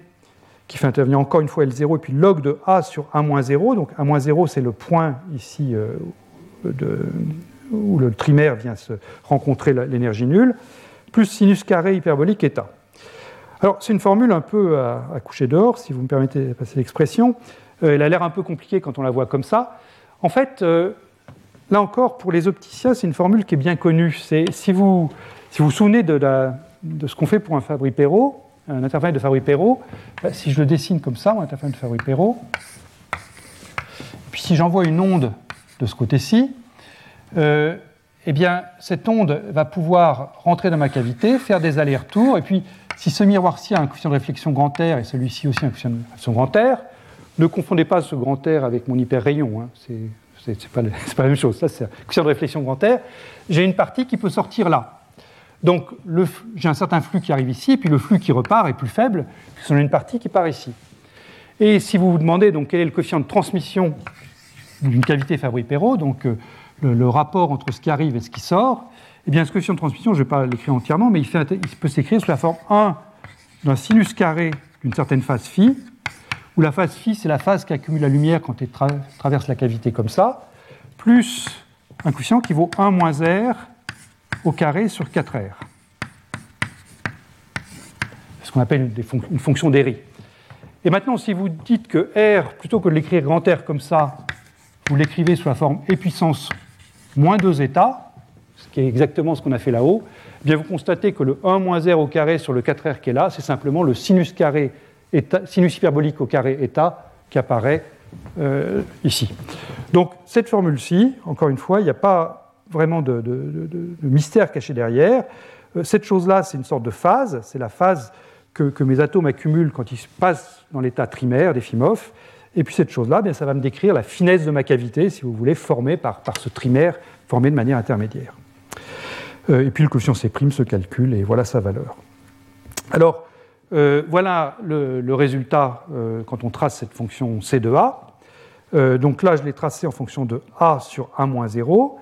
qui fait intervenir encore une fois L0, et puis log de A sur A-0. Donc A-0, c'est le point ici euh, où le trimère vient se rencontrer l'énergie nulle, plus sinus carré hyperbolique état. Alors, c'est une formule un peu à, coucher dehors, si vous me permettez de passer l'expression. Euh, elle a l'air un peu compliquée quand on la voit comme ça. En fait, euh, là encore, pour les opticiens, c'est une formule qui est bien connue. C'est si vous si vous, vous souvenez de, de ce qu'on fait pour un Fabry-Perot, un interférent de Fabry-Perot, bah, si je le dessine comme ça, mon interférent de Fabry-Perot, puis si j'envoie une onde de ce côté-ci, euh, eh bien, cette onde va pouvoir rentrer dans ma cavité, faire des allers-retours, et puis si ce miroir-ci a un coefficient de réflexion grand R et celui-ci aussi un coefficient de réflexion grand R, ne confondez pas ce grand R avec mon hyperrayon. Hein. C'est pas, pas, la même chose. Ça, c'est un coefficient de réflexion grand R. J'ai une partie qui peut sortir là. Donc, j'ai un certain flux qui arrive ici, et puis le flux qui repart est plus faible, puisqu'on a une partie qui part ici. Et si vous vous demandez donc quel est le coefficient de transmission d'une cavité Fabry-Perot, donc euh, le, rapport entre ce qui arrive et ce qui sort, eh bien, ce coefficient de transmission, je ne vais pas l'écrire entièrement, mais il, peut s'écrire sous la forme 1 d'un sinus carré d'une certaine phase phi, où la phase phi, c'est la phase qui accumule la lumière quand elle traverse la cavité comme ça, plus un coefficient qui vaut 1 moins R au carré sur 4R. C'est ce qu'on appelle une, fonction d'Herry. Et maintenant, si vous dites que R, plutôt que de l'écrire grand R comme ça, vous l'écrivez sous la forme e puissance moins 2 états, qui est exactement ce qu'on a fait là-haut, eh bien vous constatez que le 1 moins r au carré sur le 4r qui est là, c'est simplement le sinus, carré sinus hyperbolique au carré état qui apparaît euh, ici. Donc cette formule-ci, encore une fois, il n'y a pas vraiment de, mystère caché derrière. Euh, cette chose-là, c'est une sorte de phase, c'est la phase que, mes atomes accumulent quand ils passent dans l'état trimaire des FIMOF. Et puis cette chose-là, ça va me décrire la finesse de ma cavité, si vous voulez, formée par, ce trimaire formé de manière intermédiaire. Euh, et puis le coefficient C' se calcule et voilà sa valeur. Alors, euh, voilà le, résultat quand on trace cette fonction C de A. donc là, je l'ai tracé en fonction de A sur A moins 0.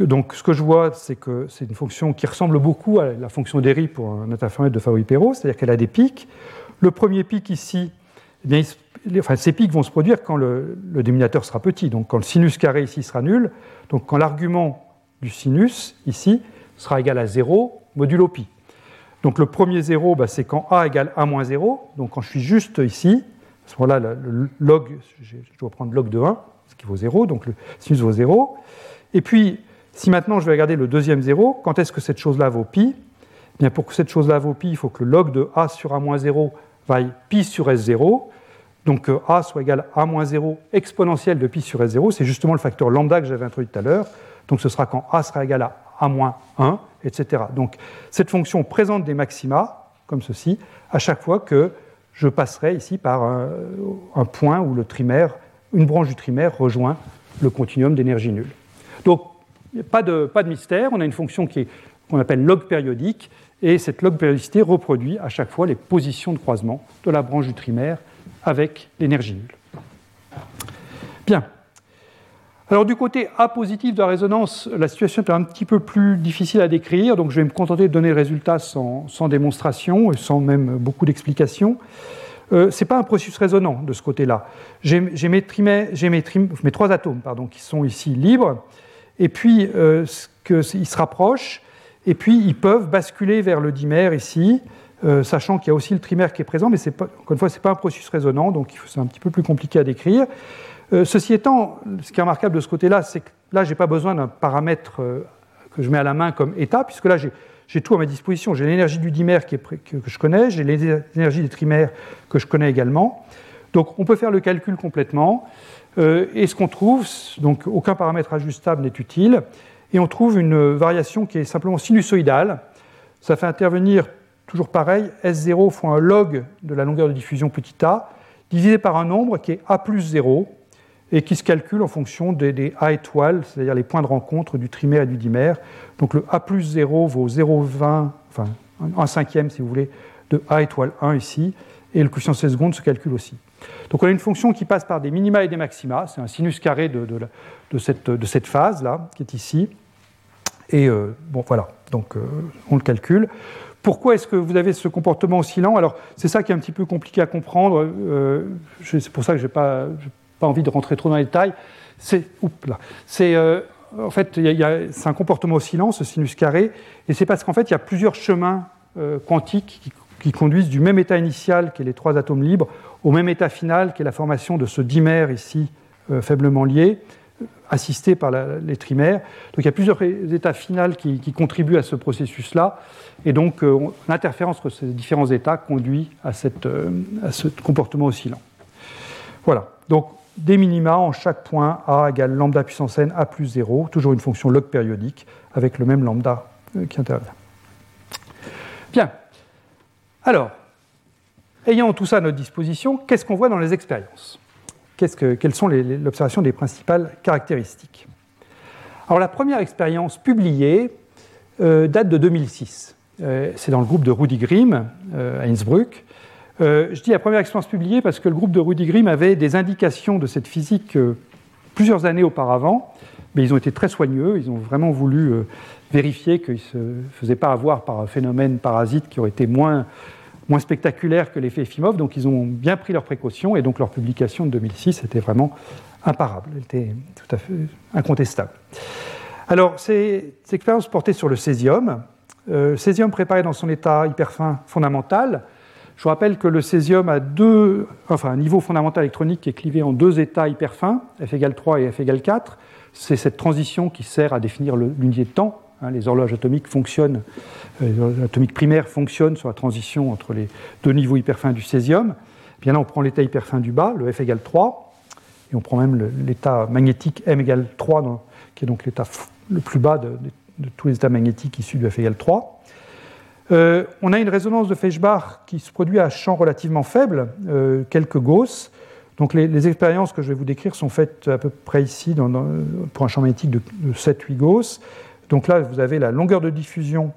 Donc, ce que je vois, c'est que c'est une fonction qui ressemble beaucoup à la fonction d'Herry pour un interféromètre de Fabry-Perot, c'est-à-dire qu'elle a des pics. Le premier pic ici, eh enfin, ces pics vont se produire quand le, le, dénominateur sera petit, donc quand le sinus carré ici sera nul, donc quand l'argument du sinus ici sera égal à 0 modulo pi. Donc le premier 0, bah, c'est quand a égale a moins 0. Donc quand je suis juste ici, à ce moment-là, le log, je dois prendre log de 1, ce qui vaut 0, donc le sinus vaut 0. Et puis, si maintenant je vais regarder le deuxième 0, quand est-ce que cette chose-là vaut pi? Eh bien, Pour que cette chose-là vaut pi, il faut que le log de a sur a moins 0 vaille pi sur s0. Donc que a soit égal à a moins 0 exponentielle de pi sur s0. C'est justement le facteur lambda que j'avais introduit tout à l'heure. Donc ce sera quand a sera égal à a moins 1, etc. Donc cette fonction présente des maxima, comme ceci, à chaque fois que je passerai ici par un, point où le trimère, une branche du trimère rejoint le continuum d'énergie nulle. Donc pas de, mystère, on a une fonction qu'on appelle log périodique, et cette log périodicité reproduit à chaque fois les positions de croisement de la branche du trimaire avec l'énergie nulle. Bien. Alors du côté A positif de la résonance, la situation est un petit peu plus difficile à décrire, donc je vais me contenter de donner le résultat sans, démonstration et sans même beaucoup d'explications. Euh, ce n'est pas un processus résonant de ce côté-là. J'ai mes, mes, trois atomes pardon, qui sont ici libres, et puis euh, ils se rapprochent, et puis ils peuvent basculer vers le dimère ici, euh, sachant qu'il y a aussi le trimère qui est présent, mais encore une fois, ce n'est pas un processus résonant, donc c'est un petit peu plus compliqué à décrire. Euh, ceci étant, ce qui est remarquable de ce côté-là, c'est que là, je n'ai pas besoin d'un paramètre que je mets à la main comme état, puisque là, j'ai tout à ma disposition. J'ai l'énergie du dimère qui est, que, je connais, j'ai l'énergie des trimères que je connais également. Donc on peut faire le calcul complètement. et ce qu'on trouve, donc aucun paramètre ajustable n'est utile, et on trouve une variation qui est simplement sinusoïdale. Ça fait intervenir, toujours pareil, S0 fois un log de la longueur de diffusion petit a, divisé par un nombre qui est A plus 0, et qui se calcule en fonction des, A étoiles, c'est-à-dire les points de rencontre du trimère et du dimère. Donc le A plus 0 vaut 0,20, enfin un cinquième si vous voulez, de A étoile 1 ici, et le coefficient 16 secondes se calcule aussi. Donc on a une fonction qui passe par des minima et des maxima, c'est un sinus carré de, cette, phase-là, qui est ici. Et euh, bon, voilà, donc euh, on le calcule. Pourquoi est-ce que vous avez ce comportement oscillant Alors, c'est ça qui est un petit peu compliqué à comprendre. Euh, c'est pour ça que je n'ai pas, envie de rentrer trop dans les détails. C'est, c'est en fait, c'est un comportement oscillant, ce sinus carré, et c'est parce qu'en fait, il y a plusieurs chemins quantiques qui, qui, conduisent du même état initial, qui est les trois atomes libres, au même état final, qui est la formation de ce dimère ici, faiblement lié assisté par les trimères. Donc il y a plusieurs états finaux qui, contribuent à ce processus-là. Et donc euh, l'interférence entre ces différents états conduit à, cette, euh, à, ce comportement oscillant. Voilà. Donc des minima en chaque point A égale lambda puissance n A plus 0, toujours une fonction log périodique avec le même lambda euh, qui intervient. Bien. Alors, ayant tout ça à notre disposition, qu'est-ce qu'on voit dans les expériences? Quelles sont l'observation des principales caractéristiques? Alors la première expérience publiée euh, date de 2006. Euh, c'est dans le groupe de Rudy Grimm euh, à Innsbruck. je dis la première expérience publiée parce que le groupe de Rudy Grimm avait des indications de cette physique plusieurs années auparavant, mais ils ont été très soigneux, ils ont vraiment voulu vérifier qu'ils ne se faisaient pas avoir par un phénomène parasite qui aurait été moins moins spectaculaire que l'effet Efimov, donc ils ont bien pris leurs précautions et donc leur publication de 2006 était vraiment imparable, elle était tout à fait incontestable. Alors, ces, expériences portaient sur le césium. Euh, césium préparé dans son état hyperfin fondamental. Je vous rappelle que le césium a deux, enfin, un niveau fondamental électronique qui est clivé en deux états hyperfins, F égale 3 et F égale 4. C'est cette transition qui sert à définir l'unité de temps Hein, les horloges atomiques fonctionnent, euh, les horloges atomiques primaires fonctionnent sur la transition entre les deux niveaux hyperfins du césium. Bien là, on prend l'état hyperfin du bas, le F égale 3, et on prend même l'état magnétique M égale 3, qui est donc l'état le plus bas de, tous les états magnétiques issus du F égale 3. Euh, on a une résonance de Feshbach qui se produit à champ relativement faible, euh, quelques Gauss. Donc les, expériences que je vais vous décrire sont faites à peu près ici pour un champ magnétique de, de 7-8 Gauss. Donc là, vous avez la longueur de diffusion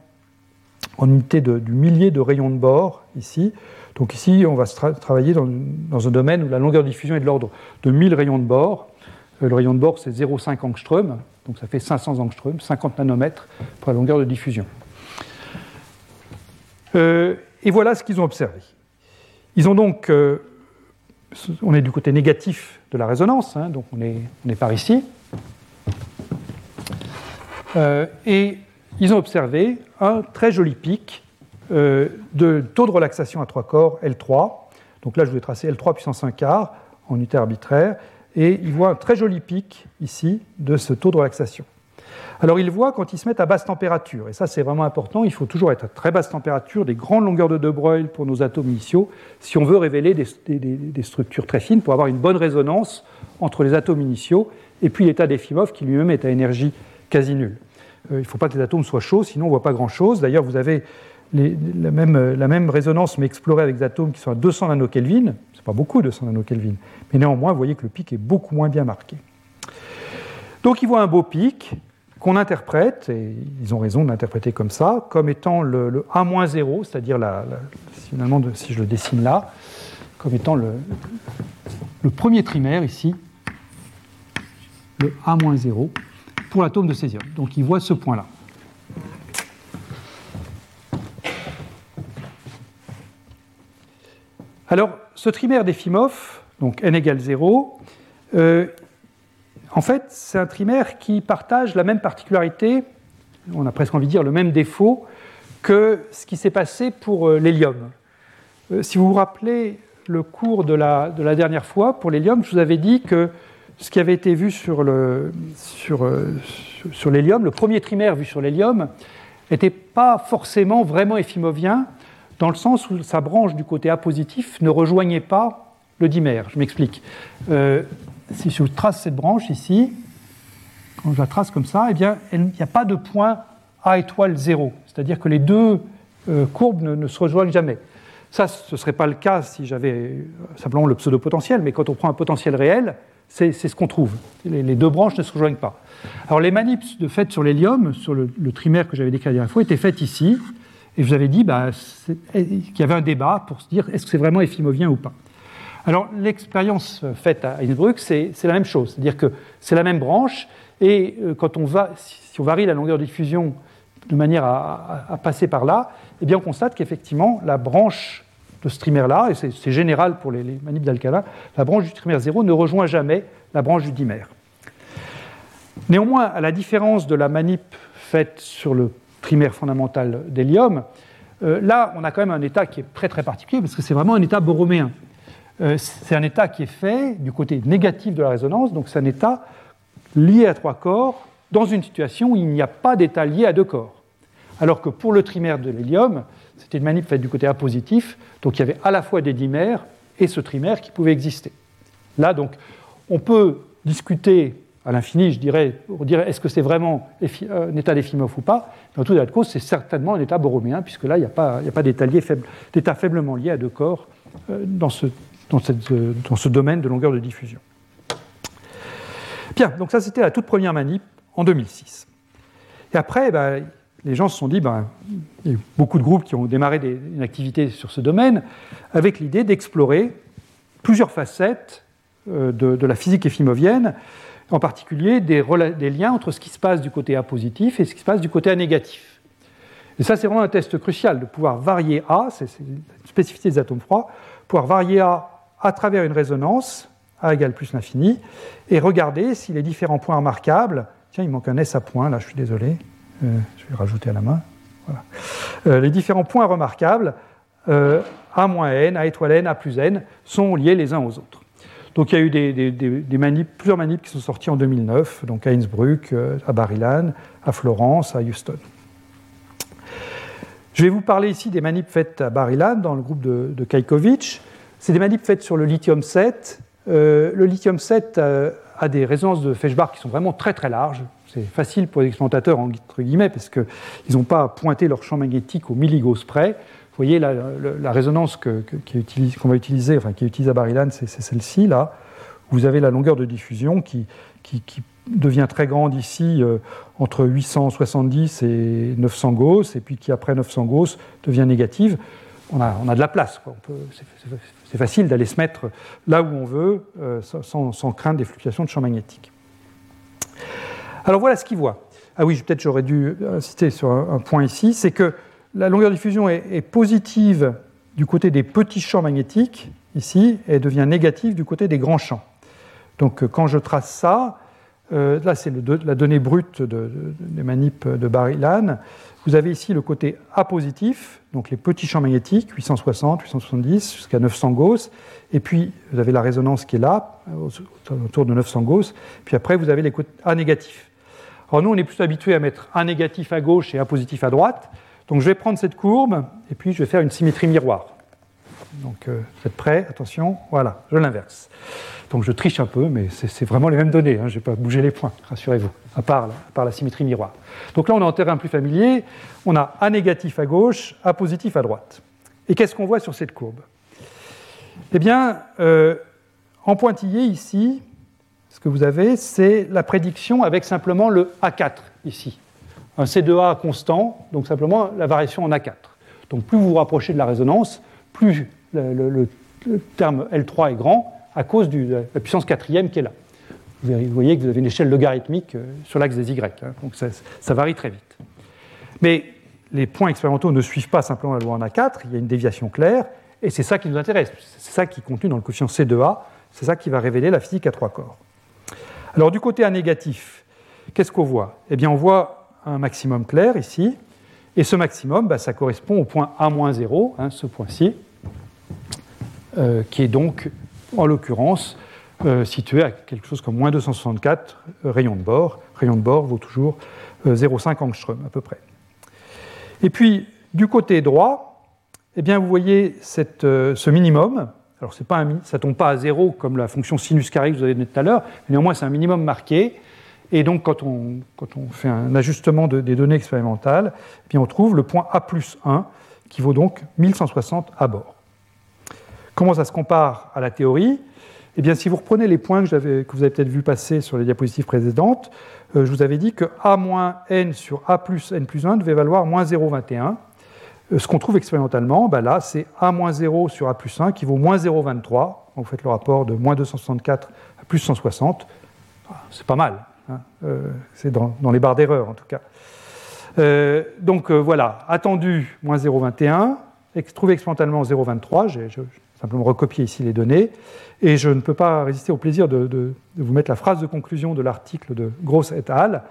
en unité du millier de rayons de bord, ici. Donc ici, on va travailler dans, un domaine où la longueur de diffusion est de l'ordre de 1000 rayons de bord. Euh, le rayon de bord, c'est 0,5 angstrom, donc ça fait 500 angstrom, 50 nanomètres pour la longueur de diffusion. Euh, et voilà ce qu'ils ont observé. Ils ont donc, euh, on est du côté négatif de la résonance, hein, donc on est, par ici. Euh, et ils ont observé un très joli pic euh, de taux de relaxation à trois corps L3. Donc là, je vais tracer L3 puissance 1 quart en unité arbitraire. Et ils voient un très joli pic ici de ce taux de relaxation. Alors ils voient quand ils se mettent à basse température, et ça c'est vraiment important, il faut toujours être à très basse température, des grandes longueurs de De Broglie pour nos atomes initiaux, si on veut révéler des, structures très fines pour avoir une bonne résonance entre les atomes initiaux et puis l'état d'Efimov qui lui-même est à énergie quasi nulle. Euh, il ne faut pas que les atomes soient chauds, sinon on ne voit pas grand-chose. D'ailleurs, vous avez la, même, résonance, mais explorée avec des atomes qui sont à 200 nanokelvin. Ce n'est pas beaucoup, 200 nanokelvin. Mais néanmoins, vous voyez que le pic est beaucoup moins bien marqué. Donc, il voit un beau pic qu'on interprète, et ils ont raison de l'interpréter comme ça, comme étant le, A-0, c'est-à-dire finalement, si je le dessine là, comme étant le, premier trimère ici, le A-0, pour l'atome de césium. Donc ils voient ce point-là. Alors, ce trimère d'Efimov, donc n égale 0, euh, en fait, c'est un trimère qui partage la même particularité, on a presque envie de dire le même défaut, que ce qui s'est passé pour euh, l'hélium. Euh, si vous vous rappelez le cours de la, de la dernière fois, pour l'hélium, je vous avais dit que ce qui avait été vu sur, le, sur, sur l'hélium, le premier trimère vu sur l'hélium, n'était pas forcément vraiment effimovien, dans le sens où sa branche du côté A positif ne rejoignait pas le dimère. Je m'explique. Euh, si je trace cette branche ici, quand je la trace comme ça, eh bien, il n'y a pas de point A étoile 0. C'est-à-dire que les deux euh, courbes ne, se rejoignent jamais. Ça, ce ne serait pas le cas si j'avais euh, simplement le pseudo-potentiel, mais quand on prend un potentiel réel, c'est ce qu'on trouve. Les, deux branches ne se rejoignent pas. Alors les manips de fait sur l'hélium, sur le, trimère que j'avais décrit la dernière fois, étaient faites ici. Et je vous avais dit bah, qu'il y avait un débat pour se dire est-ce que c'est vraiment effimovien ou pas. Alors l'expérience faite à Innsbruck, c'est la même chose, c'est-à-dire que c'est la même branche, et euh, quand on si on varie la longueur de diffusion de manière à, passer par là, eh bien on constate qu'effectivement la branche de ce trimère-là, et c'est général pour les, les manips d'alcalin, la branche du trimère 0 ne rejoint jamais la branche du dimère. Néanmoins, à la différence de la manip faite sur le primaire fondamental d'hélium. Euh, là, on a quand même un état qui est très très particulier parce que c'est vraiment un état borroméen. Euh, c'est un état qui est fait du côté négatif de la résonance, donc c'est un état lié à trois corps dans une situation où il n'y a pas d'état lié à deux corps. Alors que pour le trimère de l'hélium, c'était une manip faite du côté A positif, donc il y avait à la fois des dimères et ce trimère qui pouvait exister. Là, donc, on peut discuter à l'infini, je dirais, est-ce que c'est vraiment euh, un état d'Efimov ou pas en tout état de c'est certainement un état borroméen, puisque là, il n'y a pas, d'état, faible, faiblement lié à deux corps euh, dans, ce, euh, dans, ce, domaine de longueur de diffusion. Bien, donc ça, c'était la toute première manip en 2006. Et après, ben, les gens se sont dit, ben, il y a beaucoup de groupes qui ont démarré des, une activité sur ce domaine, avec l'idée d'explorer plusieurs facettes de, de la physique efimovienne en particulier des, liens entre ce qui se passe du côté A positif et ce qui se passe du côté A négatif. Et ça, c'est vraiment un test crucial de pouvoir varier A, c'est une spécificité des atomes froids, pouvoir varier A à travers une résonance, A égale plus l'infini, et regarder si les différents points remarquables, tiens, il manque un S à point, là, je suis désolé, euh, je vais rajouter à la main. Euh, les différents points remarquables, euh, A moins N, A étoile N, A plus N, sont liés les uns aux autres. Donc il y a eu des, plusieurs manips qui sont sortis en 2009, donc à Innsbruck, à Barilan, à Florence, à Houston. Je vais vous parler ici des manips faites à Barilan dans le groupe de, de C'est des manips faites sur le lithium 7. Euh, le lithium 7 euh, a des résonances de Feshbach qui sont vraiment très très larges. C'est facile pour les expérimentateurs, entre guillemets, parce qu'ils n'ont pas pointé leur champ magnétique au milligauss près. Vous voyez, la, résonance qu'on va utiliser, enfin qui est utilisée à Barilan, c'est celle-ci, là. Vous avez la longueur de diffusion qui, qui, devient très grande ici, euh, entre 870 et 900 Gauss, et puis qui, après 900 Gauss, devient négative. On a, de la place. C'est facile d'aller se mettre là où on veut, euh, sans, sans, craindre des fluctuations de champ magnétique. Alors voilà ce qu'il voit. Ah oui, peut-être j'aurais dû insister sur un point ici, c'est que la longueur de diffusion est, positive du côté des petits champs magnétiques, ici, et devient négative du côté des grands champs. Donc euh, quand je trace ça, euh, là c'est la donnée brute des manips de Barilan, vous avez ici le côté A positif, donc les petits champs magnétiques, 860, 870, jusqu'à 900 Gauss, et puis vous avez la résonance qui est là, autour de 900 Gauss, puis après vous avez les côtés A négatifs. Alors nous on est plutôt habitué à mettre A négatif à gauche et A positif à droite, donc je vais prendre cette courbe et puis je vais faire une symétrie miroir. Donc euh, vous êtes prêts? Attention, voilà, je l'inverse. Donc je triche un peu, mais c'est vraiment les mêmes données, hein, je ne vais pas bouger les points, rassurez-vous, à part, la symétrie miroir. Donc là on est en terrain plus familier, on a A négatif à gauche, A positif à droite. Et qu'est-ce qu'on voit sur cette courbe? Eh bien, euh, en pointillé ici, ce que vous avez, c'est la prédiction avec simplement le A4 ici. Un C2A constant, donc simplement la variation en A4. Donc plus vous vous rapprochez de la résonance, plus le, terme L3 est grand à cause de la puissance quatrième qui est là. Vous voyez que vous avez une échelle logarithmique euh, sur l'axe des Y, hein. donc ça, varie très vite. Mais les points expérimentaux ne suivent pas simplement la loi en A4, il y a une déviation claire, et c'est ça qui nous intéresse, c'est ça qui est contenu dans le coefficient C2A, c'est ça qui va révéler la physique à trois corps. Alors du côté A négatif, qu'est-ce qu'on voit? Eh bien on voit un maximum clair ici, et ce maximum, bah, ça correspond au point A-0, hein, ce point-ci, euh, qui est donc, en l'occurrence, euh, situé à quelque chose comme moins 264 euh, rayons de bord. Rayon de bord vaut toujours 0,5 angstrom à peu près. Et puis, du côté droit, eh bien, vous voyez ce minimum. Alors, pas ça ne tombe pas à zéro comme la fonction sinus carré que vous avez donnée tout à l'heure, néanmoins, c'est un minimum marqué. Et donc, quand on, fait un ajustement des données expérimentales, eh on trouve le point A plus 1, qui vaut donc 1160 à bord. Comment ça se compare à la théorie? Eh bien, si vous reprenez les points que, vous avez peut-être vu passer sur les diapositives précédentes, euh, je vous avais dit que A moins n sur A plus n plus 1 devait valoir moins 0,21. Euh, ce qu'on trouve expérimentalement, bah là, c'est A moins 0 sur A plus 1 qui vaut moins 0,23. Vous faites le rapport de moins 264 à plus 160. Ah, c'est pas mal. Hein, euh, c'est dans, les barres d'erreur en tout cas. Donc voilà, attendu moins 0,21, trouvé expérimentalement 0,23, j'ai simplement recopié ici les données, et je ne peux pas résister au plaisir de, vous mettre la phrase de conclusion de l'article de Gross et al.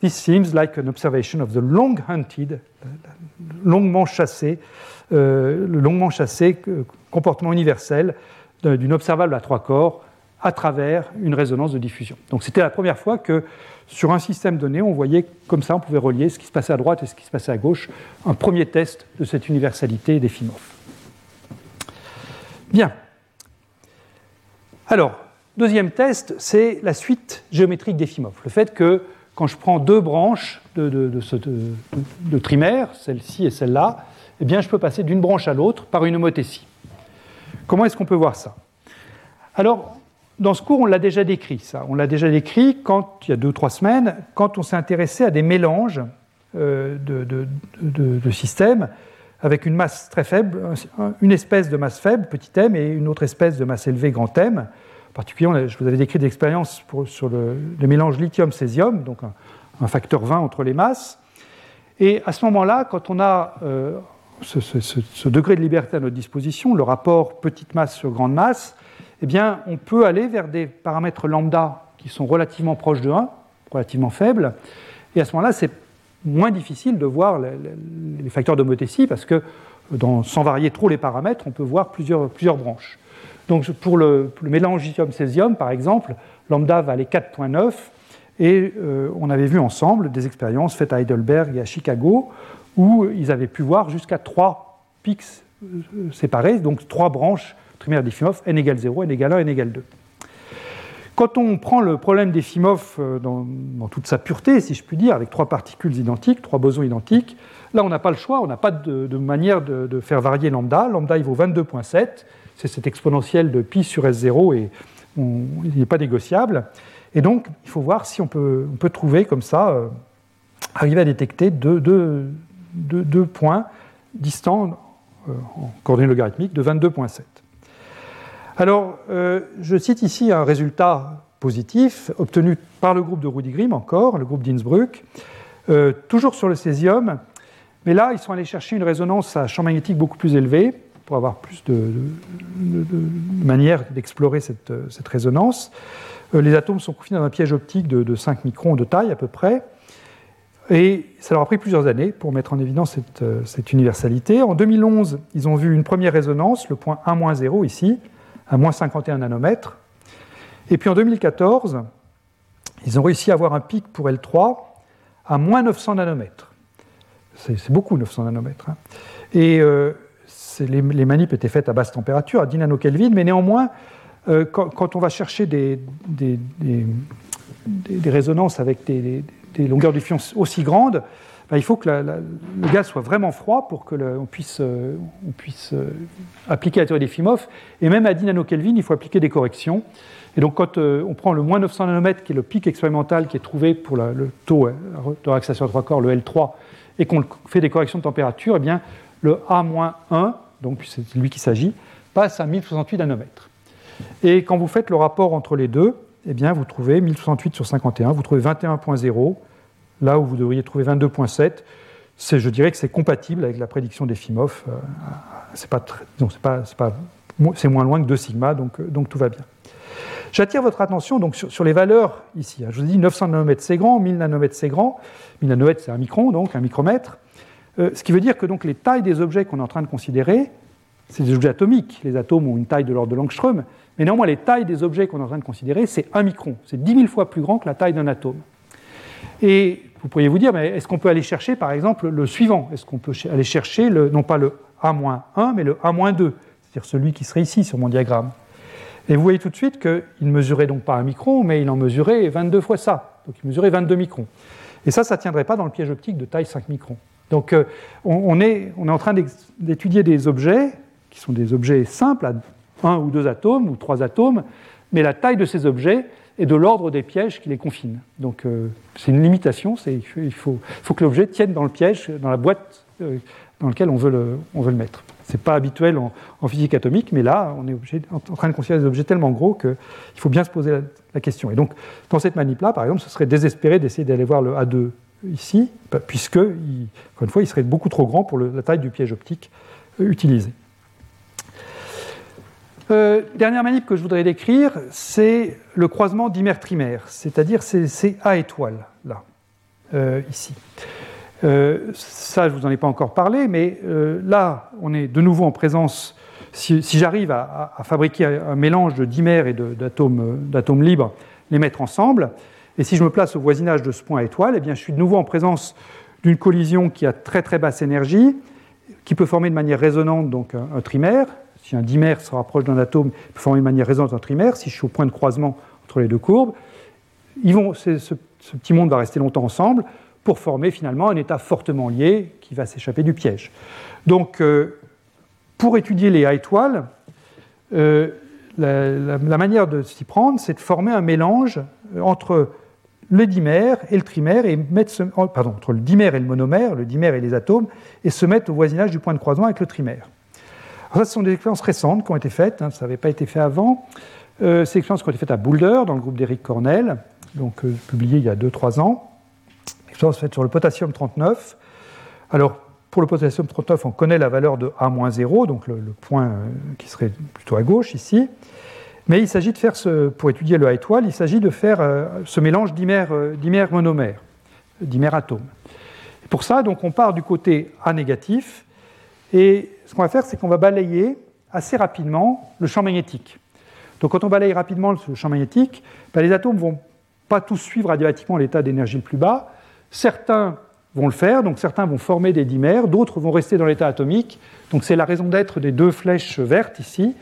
This seems like an observation of the long hunted, longuement chassé, le longuement chassé comportement universel d'une observable à trois corps à travers une résonance de diffusion. Donc c'était la première fois que sur un système donné, on voyait comme ça, on pouvait relier ce qui se passait à droite et ce qui se passait à gauche, un premier test de cette universalité des FIMOF. Bien. Alors, deuxième test, c'est la suite géométrique des FIMOF. Le fait que quand je prends deux branches de, de, trimaire, celle-ci et celle-là, eh bien, je peux passer d'une branche à l'autre par une homothétie. Comment est-ce qu'on peut voir ça? Alors, dans ce cours, on l'a déjà décrit, ça. On l'a déjà décrit quand, il y a deux ou trois semaines, quand on s'est intéressé à des mélanges euh, de, systèmes avec une masse très faible, une espèce de masse faible, petit m, et une autre espèce de masse élevée, grand m. En particulier, je vous avais décrit des expériences sur le, mélange lithium-césium, donc un, facteur 20 entre les masses. Et à ce moment-là, quand on a euh, ce, degré de liberté à notre disposition, le rapport petite masse sur grande masse, eh bien, on peut aller vers des paramètres lambda qui sont relativement proches de 1, relativement faibles, et à ce moment-là, c'est moins difficile de voir les, facteurs d'homothétie parce que sans varier trop les paramètres, on peut voir plusieurs, plusieurs branches. Donc pour le, mélange lithium-césium, par exemple, lambda va aller 4.9, et euh, on avait vu ensemble des expériences faites à Heidelberg et à Chicago où ils avaient pu voir jusqu'à trois pics euh, séparés, donc trois branches primaire des FIMOF, n égale 0, n égale 1, n égale 2. Quand on prend le problème des euh, dans, toute sa pureté, si je puis dire, avec trois particules identiques, trois bosons identiques, là on n'a pas le choix, on n'a pas de, manière de, faire varier lambda. Lambda il vaut 22.7, c'est cette exponentielle de pi sur S0 et il n'est pas négociable. Et donc il faut voir si on peut, trouver comme ça, euh, arriver à détecter deux, deux points distants euh, en coordonnées logarithmiques de 22.7. Alors, euh, je cite ici un résultat positif obtenu par le groupe de Rudy Grimm, encore, le groupe d'Innsbruck, euh, toujours sur le césium, mais là, ils sont allés chercher une résonance à champ magnétique beaucoup plus élevé pour avoir plus de, manières d'explorer cette, résonance. Euh, les atomes sont confinés dans un piège optique de, 5 microns de taille à peu près. Et ça leur a pris plusieurs années pour mettre en évidence cette, cette universalité. En 2011, ils ont vu une première résonance, le point 1-0 ici, à moins 51 nanomètres. Et puis en 2014, ils ont réussi à avoir un pic pour L3 à moins 900 nanomètres. C'est beaucoup 900 nanomètres. Hein. Et euh, les, les, manips étaient faites à basse température, à 10 nanokelvin, mais néanmoins, euh, quand, on va chercher des, des, résonances avec des, longueurs de diffusion aussi grandes, ben, il faut que le gaz soit vraiment froid pour que on puisse, on puisse appliquer la théorie des Fimov. Et même à 10 nanokelvin, il faut appliquer des corrections. Et donc, quand on prend le moins 900 nanomètres, qui est le pic expérimental qui est trouvé pour le taux de relaxation à trois corps, le L3, et qu'on fait des corrections de température, eh bien, le A-1, donc c'est lui qui s'agit, passe à 1068 nanomètres. Et quand vous faites le rapport entre les deux, eh bien, vous trouvez 1068 sur 51, vous trouvez 21.0, là où vous devriez trouver 22.7. Je dirais que c'est compatible avec la prédiction des FIMOF. Euh, c'est moins loin que 2 sigma, donc, euh, donc tout va bien. J'attire votre attention donc sur, les valeurs ici. Je vous dis 900 nanomètres c'est grand, 1000 nanomètres c'est grand. 1000 nanomètres c'est un micron, donc un micromètre. Euh, ce qui veut dire que donc, les tailles des objets qu'on est en train de considérer, c'est des objets atomiques. Les atomes ont une taille de l'ordre de l'angstrom, mais néanmoins, les tailles des objets qu'on est en train de considérer, c'est un micron. C'est 10 000 fois plus grand que la taille d'un atome. Et vous pourriez vous dire, mais est-ce qu'on peut aller chercher, par exemple, le suivant? Est-ce qu'on peut aller chercher, non pas le A-1, mais le A-2, c'est-à-dire celui qui serait ici sur mon diagramme? Et vous voyez tout de suite qu'il ne mesurait donc pas un micron, mais il en mesurait 22 fois ça. Donc il mesurait 22 microns. Et ça, ça ne tiendrait pas dans le piège optique de taille 5 microns. Donc euh, on, est, en train d'étudier des objets qui sont des objets simples, à un ou deux atomes ou trois atomes, mais la taille de ces objets est de l'ordre des pièges qui les confinent. Donc euh, c'est une limitation, il faut, que l'objet tienne dans le piège, dans la boîte euh, dans laquelle on veut le, mettre. Ce n'est pas habituel en, physique atomique, mais là, on est en, train de considérer des objets tellement gros qu'il faut bien se poser la, la, question. Et donc, dans cette manip-là, par exemple, ce serait désespéré d'essayer d'aller voir le A2 ici, puisque, encore une fois, il serait beaucoup trop grand pour la taille du piège optique euh, utilisé. Euh, dernière manip que je voudrais décrire, c'est le croisement dimère-trimère, c'est-à-dire ces, A étoiles, là, euh, ici. ça, je ne vous en ai pas encore parlé, mais là, on est de nouveau en présence, si, j'arrive à, fabriquer un mélange de dimères et d'atomes libres, les mettre ensemble, et si je me place au voisinage de ce point à étoile, eh bien, je suis de nouveau en présence d'une collision qui a très très basse énergie, qui peut former de manière résonante donc un, trimère. Si un dimère se rapproche d'un atome, il peut former de manière résonante un trimère. Si je suis au point de croisement entre les deux courbes, ce, petit monde va rester longtemps ensemble pour former finalement un état fortement lié qui va s'échapper du piège. Donc, euh, pour étudier les A étoiles, euh, la, manière de s'y prendre, c'est de former un mélange entre le dimère et le trimère, et mettre oh, pardon, entre le dimère et le monomère, le dimère et les atomes, et se mettre au voisinage du point de croisement avec le trimère. Ça, ce sont des expériences récentes qui ont été faites, hein, ça n'avait pas été fait avant. Euh, ces expériences qui ont été faites à Boulder, dans le groupe d'Eric Cornell, donc euh, publiées il y a 2-3 ans. Expérience faite sur le potassium 39. Alors, pour le potassium 39, on connaît la valeur de A-0, donc le, point euh, qui serait plutôt à gauche ici. Mais il s'agit de faire, ce, pour étudier le A étoile, il s'agit de faire euh, ce mélange dimère, dimère monomère, dimère atome. pour ça, donc, on part du côté A négatif, et ce qu'on va faire, c'est qu'on va balayer assez rapidement le champ magnétique. Donc quand on balaye rapidement le champ magnétique, ben, les atomes ne vont pas tous suivre radiatiquement l'état d'énergie le plus bas. Certains vont le faire, donc certains vont former des dimères, d'autres vont rester dans l'état atomique. Donc c'est la raison d'être des deux flèches vertes ici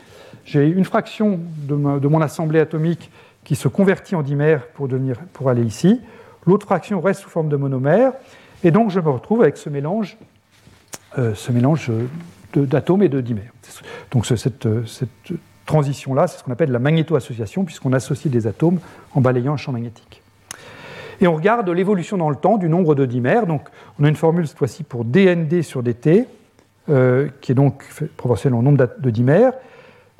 j'ai une fraction de, mon assemblée atomique qui se convertit en dimère pour, devenir, pour aller ici, l'autre fraction reste sous forme de monomère, et donc je me retrouve avec ce mélange, euh, ce mélange d'atomes et de dimères. Donc cette, transition-là, c'est ce qu'on appelle la magnétoassociation, puisqu'on associe des atomes en balayant un champ magnétique. Et on regarde l'évolution dans le temps du nombre de dimères. Donc on a une formule cette fois-ci pour dNd sur dt, euh, qui est donc proportionnelle au nombre de dimères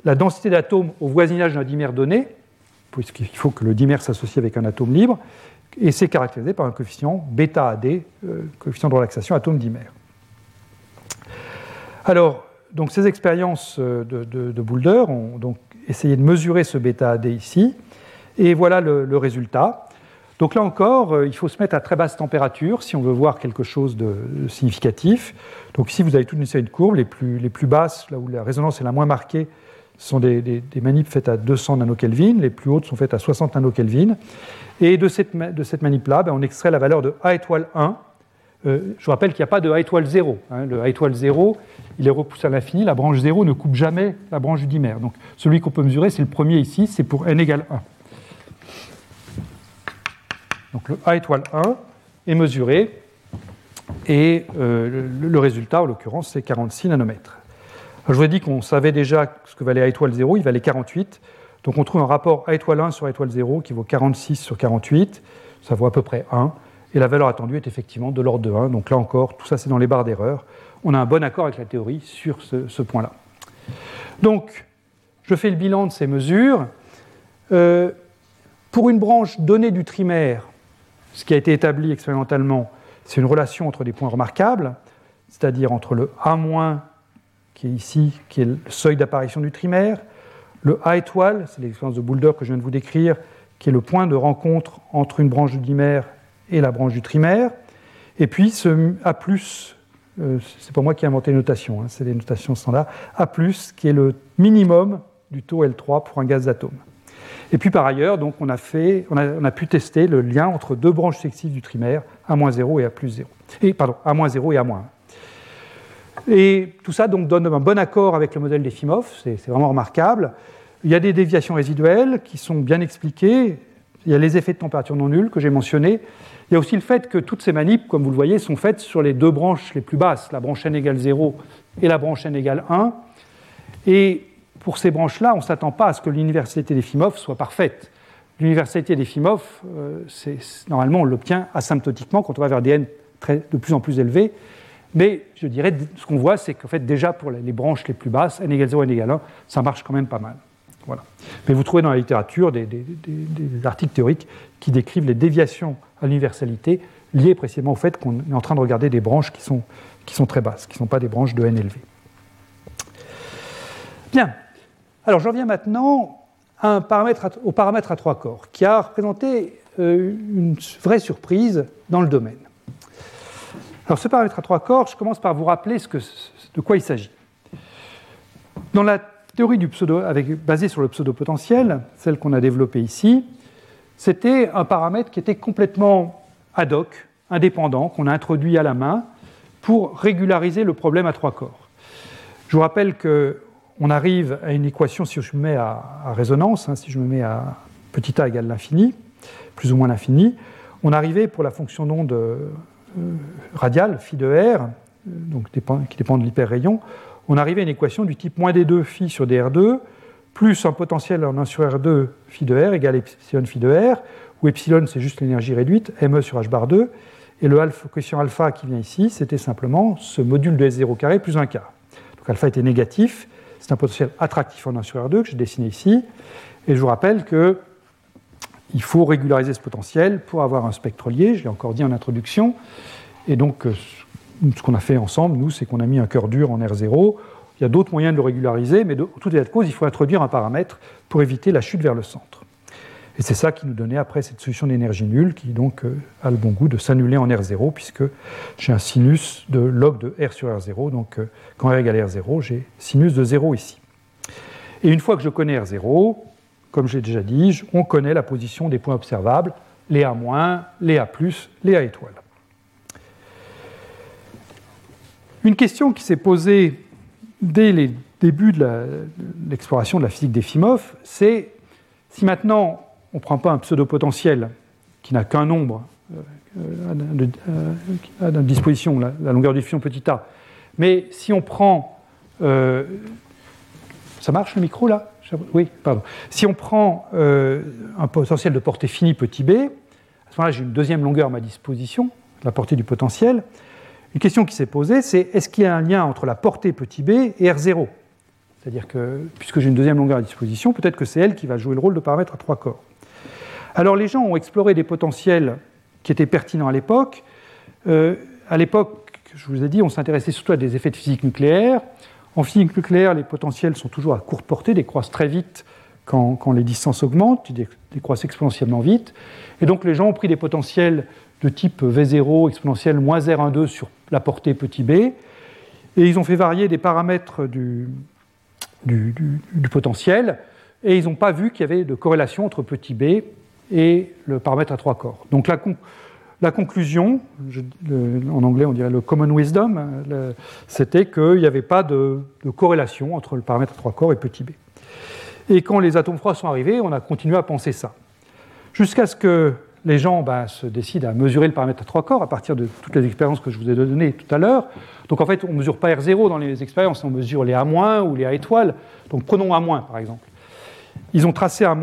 la densité d'atomes au voisinage d'un dimère donné, puisqu'il faut que le dimère s'associe avec un atome libre, et c'est caractérisé par un coefficient bêta euh, coefficient de relaxation atome-dimère. Alors, donc ces expériences euh, de, Boulder ont donc essayé de mesurer ce bêta AD ici, et voilà le, résultat. Donc là encore, euh, il faut se mettre à très basse température si on veut voir quelque chose de, significatif. Donc ici, vous avez toute une série de courbes, les plus, les plus basses, là où la résonance est la moins marquée, sont des, des, faites à 200 nanokelvin, les plus hautes sont faites à 60 nanokelvin. Et de cette, de cette manip-là, ben, on extrait la valeur de A étoile 1. Euh, je vous rappelle qu'il n'y a pas de A étoile 0. Hein. Le A étoile 0, il est repoussé à l'infini. La branche 0 ne coupe jamais la branche du dimère. Donc celui qu'on peut mesurer, c'est le premier ici, c'est pour n égale 1. Donc le A étoile 1 est mesuré Et euh, le, résultat, en l'occurrence, c'est 46 nanomètres. je vous ai dit qu'on savait déjà ce que valait A étoile 0, il valait 48. Donc on trouve un rapport A étoile 1 sur A étoile 0 qui vaut 46 sur 48, ça vaut à peu près 1. Et la valeur attendue est effectivement de l'ordre de 1. Donc là encore, tout ça c'est dans les barres d'erreur. On a un bon accord avec la théorie sur ce, point-là. Donc, je fais le bilan de ces mesures. Euh, pour une branche donnée du trimaire, ce qui a été établi expérimentalement, c'est une relation entre des points remarquables, c'est-à-dire entre le A- qui est ici, qui est le seuil d'apparition du trimaire, le A étoile, c'est l'expérience de Boulder que je viens de vous décrire, qui est le point de rencontre entre une branche du dimère et la branche du trimaire, et puis ce A+, euh, c'est pas moi qui ai inventé les notations, hein, c'est les notations standards, A+, qui est le minimum du taux L3 pour un gaz d'atome. Et puis par ailleurs, donc, on, a fait, on, a, pu tester le lien entre deux branches successives du trimaire, A-0 et A+0. Et, pardon, A-0 et A-1. Et tout ça donc, donne un bon accord avec le modèle d'Efimov, c'est vraiment remarquable. Il y a des déviations résiduelles qui sont bien expliquées. Il y a les effets de température non nuls que j'ai mentionnés. Il y a aussi le fait que toutes ces manips, comme vous le voyez, sont faites sur les deux branches les plus basses, la branche n égale 0 et la branche n égale 1. Et pour ces branches-là, on ne s'attend pas à ce que l'universalité d'Efimov soit parfaite. L'universalité d'Efimov, euh, normalement, on l'obtient asymptotiquement quand on va vers des n de plus en plus élevés. Mais je dirais, ce qu'on voit, c'est qu'en fait, déjà pour les branches les plus basses, n égale 0, n égale 1, ça marche quand même pas mal. Voilà. Mais vous trouvez dans la littérature des, articles théoriques qui décrivent les déviations à l'universalité liées précisément au fait qu'on est en train de regarder des branches qui sont, qui sont très basses, qui ne sont pas des branches de n élevées. Bien. Alors j'en viens maintenant au paramètre à trois corps, qui a représenté euh, une vraie surprise dans le domaine. Alors ce paramètre à trois corps, je commence par vous rappeler de quoi il s'agit. Dans la théorie du pseudo, basée sur le pseudo-potentiel, celle qu'on a développée ici, c'était un paramètre qui était complètement ad hoc, indépendant, qu'on a introduit à la main pour régulariser le problème à trois corps. Je vous rappelle qu'on arrive à une équation, si je me mets à, résonance, hein, si je me mets à petit a égale l'infini, plus ou moins l'infini, on arrivait pour la fonction d'onde euh, radiale, phi de r, euh, donc qui dépend de l'hyperrayon, on arrivait à une équation du type moins d2 phi sur dr2 plus un potentiel en 1 sur r2 phi de r égale epsilon phi de r, où epsilon c'est juste l'énergie réduite, me sur h bar 2, et le coefficient alpha qui vient ici, c'était simplement ce module de S0 carré plus 1 quart. Donc alpha était négatif, c'est un potentiel attractif en 1 sur R2 que j'ai dessiné ici, et je vous rappelle que il faut régulariser ce potentiel pour avoir un spectre lié, je l'ai encore dit en introduction, et donc euh, ce qu'on a fait ensemble, nous, c'est qu'on a mis un cœur dur en R0. Il y a d'autres moyens de le régulariser, mais de tout état de cause, il faut introduire un paramètre pour éviter la chute vers le centre. Et c'est ça qui nous donnait après cette solution d'énergie nulle, qui donc euh, a le bon goût de s'annuler en R0, puisque j'ai un sinus de log de R sur R0. Donc euh, quand R égale R0, j'ai sinus de 0 ici. Et une fois que je connais R0, comme j'ai déjà dit, on connaît la position des points observables, les A-, les A+, les A étoiles. Une question qui s'est posée dès les débuts de l'exploration de, la physique d'Efimov, c'est si maintenant on ne prend pas un pseudo-potentiel qui n'a qu'un nombre euh, à, notre disposition, la, longueur du fion petit a, mais si on prend. Euh, ça marche le micro là? Oui, pardon. Si on prend euh, un potentiel de portée finie petit b, à ce moment-là j'ai une deuxième longueur à ma disposition, la portée du potentiel. Une question qui s'est posée, c'est est-ce qu'il y a un lien entre la portée petit b et R0 C'est-à-dire que, puisque j'ai une deuxième longueur à disposition, peut-être que c'est elle qui va jouer le rôle de paramètre à trois corps. Alors les gens ont exploré des potentiels qui étaient pertinents à l'époque. Euh, à l'époque, je vous ai dit, on s'intéressait surtout à des effets de physique nucléaire. En physique nucléaire, les potentiels sont toujours à courte portée, décroissent très vite quand, les distances augmentent, ils décroissent exponentiellement vite. Et donc les gens ont pris des potentiels de type V0 exponentielle moins R12 sur la portée petit b, et ils ont fait varier des paramètres du, du, potentiel, et ils n'ont pas vu qu'il y avait de corrélation entre petit b et le paramètre à trois corps. Donc la, la conclusion, en anglais on dirait le common wisdom, c'était qu'il n'y avait pas de, de, corrélation entre le paramètre à trois corps et petit b. Et quand les atomes froids sont arrivés, on a continué à penser ça. Jusqu'à ce que les gens ben, se décident à mesurer le paramètre à trois corps à partir de toutes les expériences que je vous ai données tout à l'heure. Donc en fait, on ne mesure pas R0 dans les expériences, on mesure les A- ou les A étoiles. Donc prenons A- par exemple. Ils ont tracé A-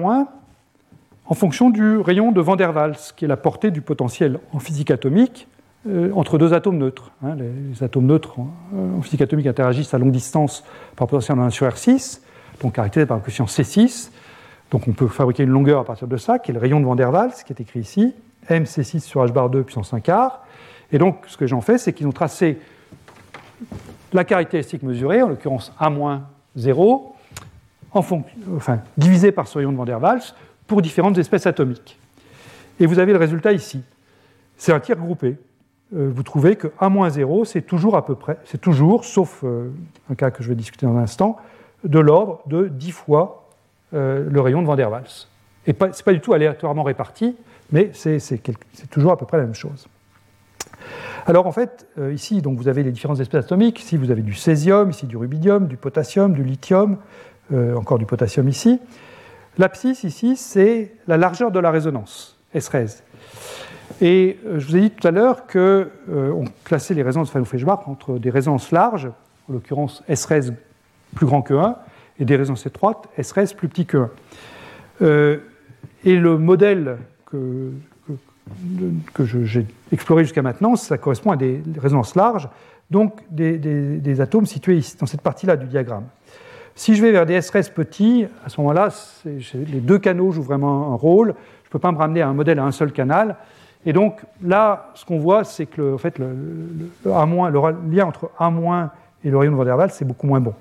en fonction du rayon de Van der Waals, qui est la portée du potentiel en physique atomique euh, entre deux atomes neutres. Hein. les, atomes neutres euh, en, physique atomique interagissent à longue distance par potentiel en 1 sur R6, donc caractérisé par un coefficient C6. Donc on peut fabriquer une longueur à partir de ça, qui est le rayon de Van der Waals, qui est écrit ici, mc6 sur h bar 2 puissance 1 quart. Et donc ce que j'en fais, c'est qu'ils ont tracé la caractéristique mesurée, en l'occurrence A-0, enfin, divisé par ce rayon de Van der Waals, pour différentes espèces atomiques. Et vous avez le résultat ici. C'est un tir groupé. Euh, vous trouvez que A-0, c'est toujours à peu près, c'est toujours, sauf euh, un cas que je vais discuter dans un instant, de l'ordre de 10 fois euh, le rayon de Van der Waals. Et ce n'est pas du tout aléatoirement réparti, mais c'est toujours à peu près la même chose. Alors en fait, euh, ici, donc, vous avez les différentes espèces atomiques. Ici, vous avez du césium, ici du rubidium, du potassium, du lithium, euh, encore du potassium ici. L'abscisse ici, c'est la largeur de la résonance, S13. Et je vous ai dit tout à l'heure qu'on classait les résonances Fanou-Feshbach entre des résonances larges, en l'occurrence S13 plus grand que 1, et des résonances étroites, S plus petit que 1. Euh, et le modèle que, j'ai exploré jusqu'à maintenant, ça correspond à des résonances larges, donc des, atomes situés ici, dans cette partie-là du diagramme. Si je vais vers des S petits, à ce moment-là, les deux canaux jouent vraiment un rôle. Je ne peux pas me ramener à un modèle à un seul canal. Et donc là, ce qu'on voit, c'est que le, en fait, le, le, le, lien entre A- et le rayon de Van der Waals, c'est beaucoup moins bon.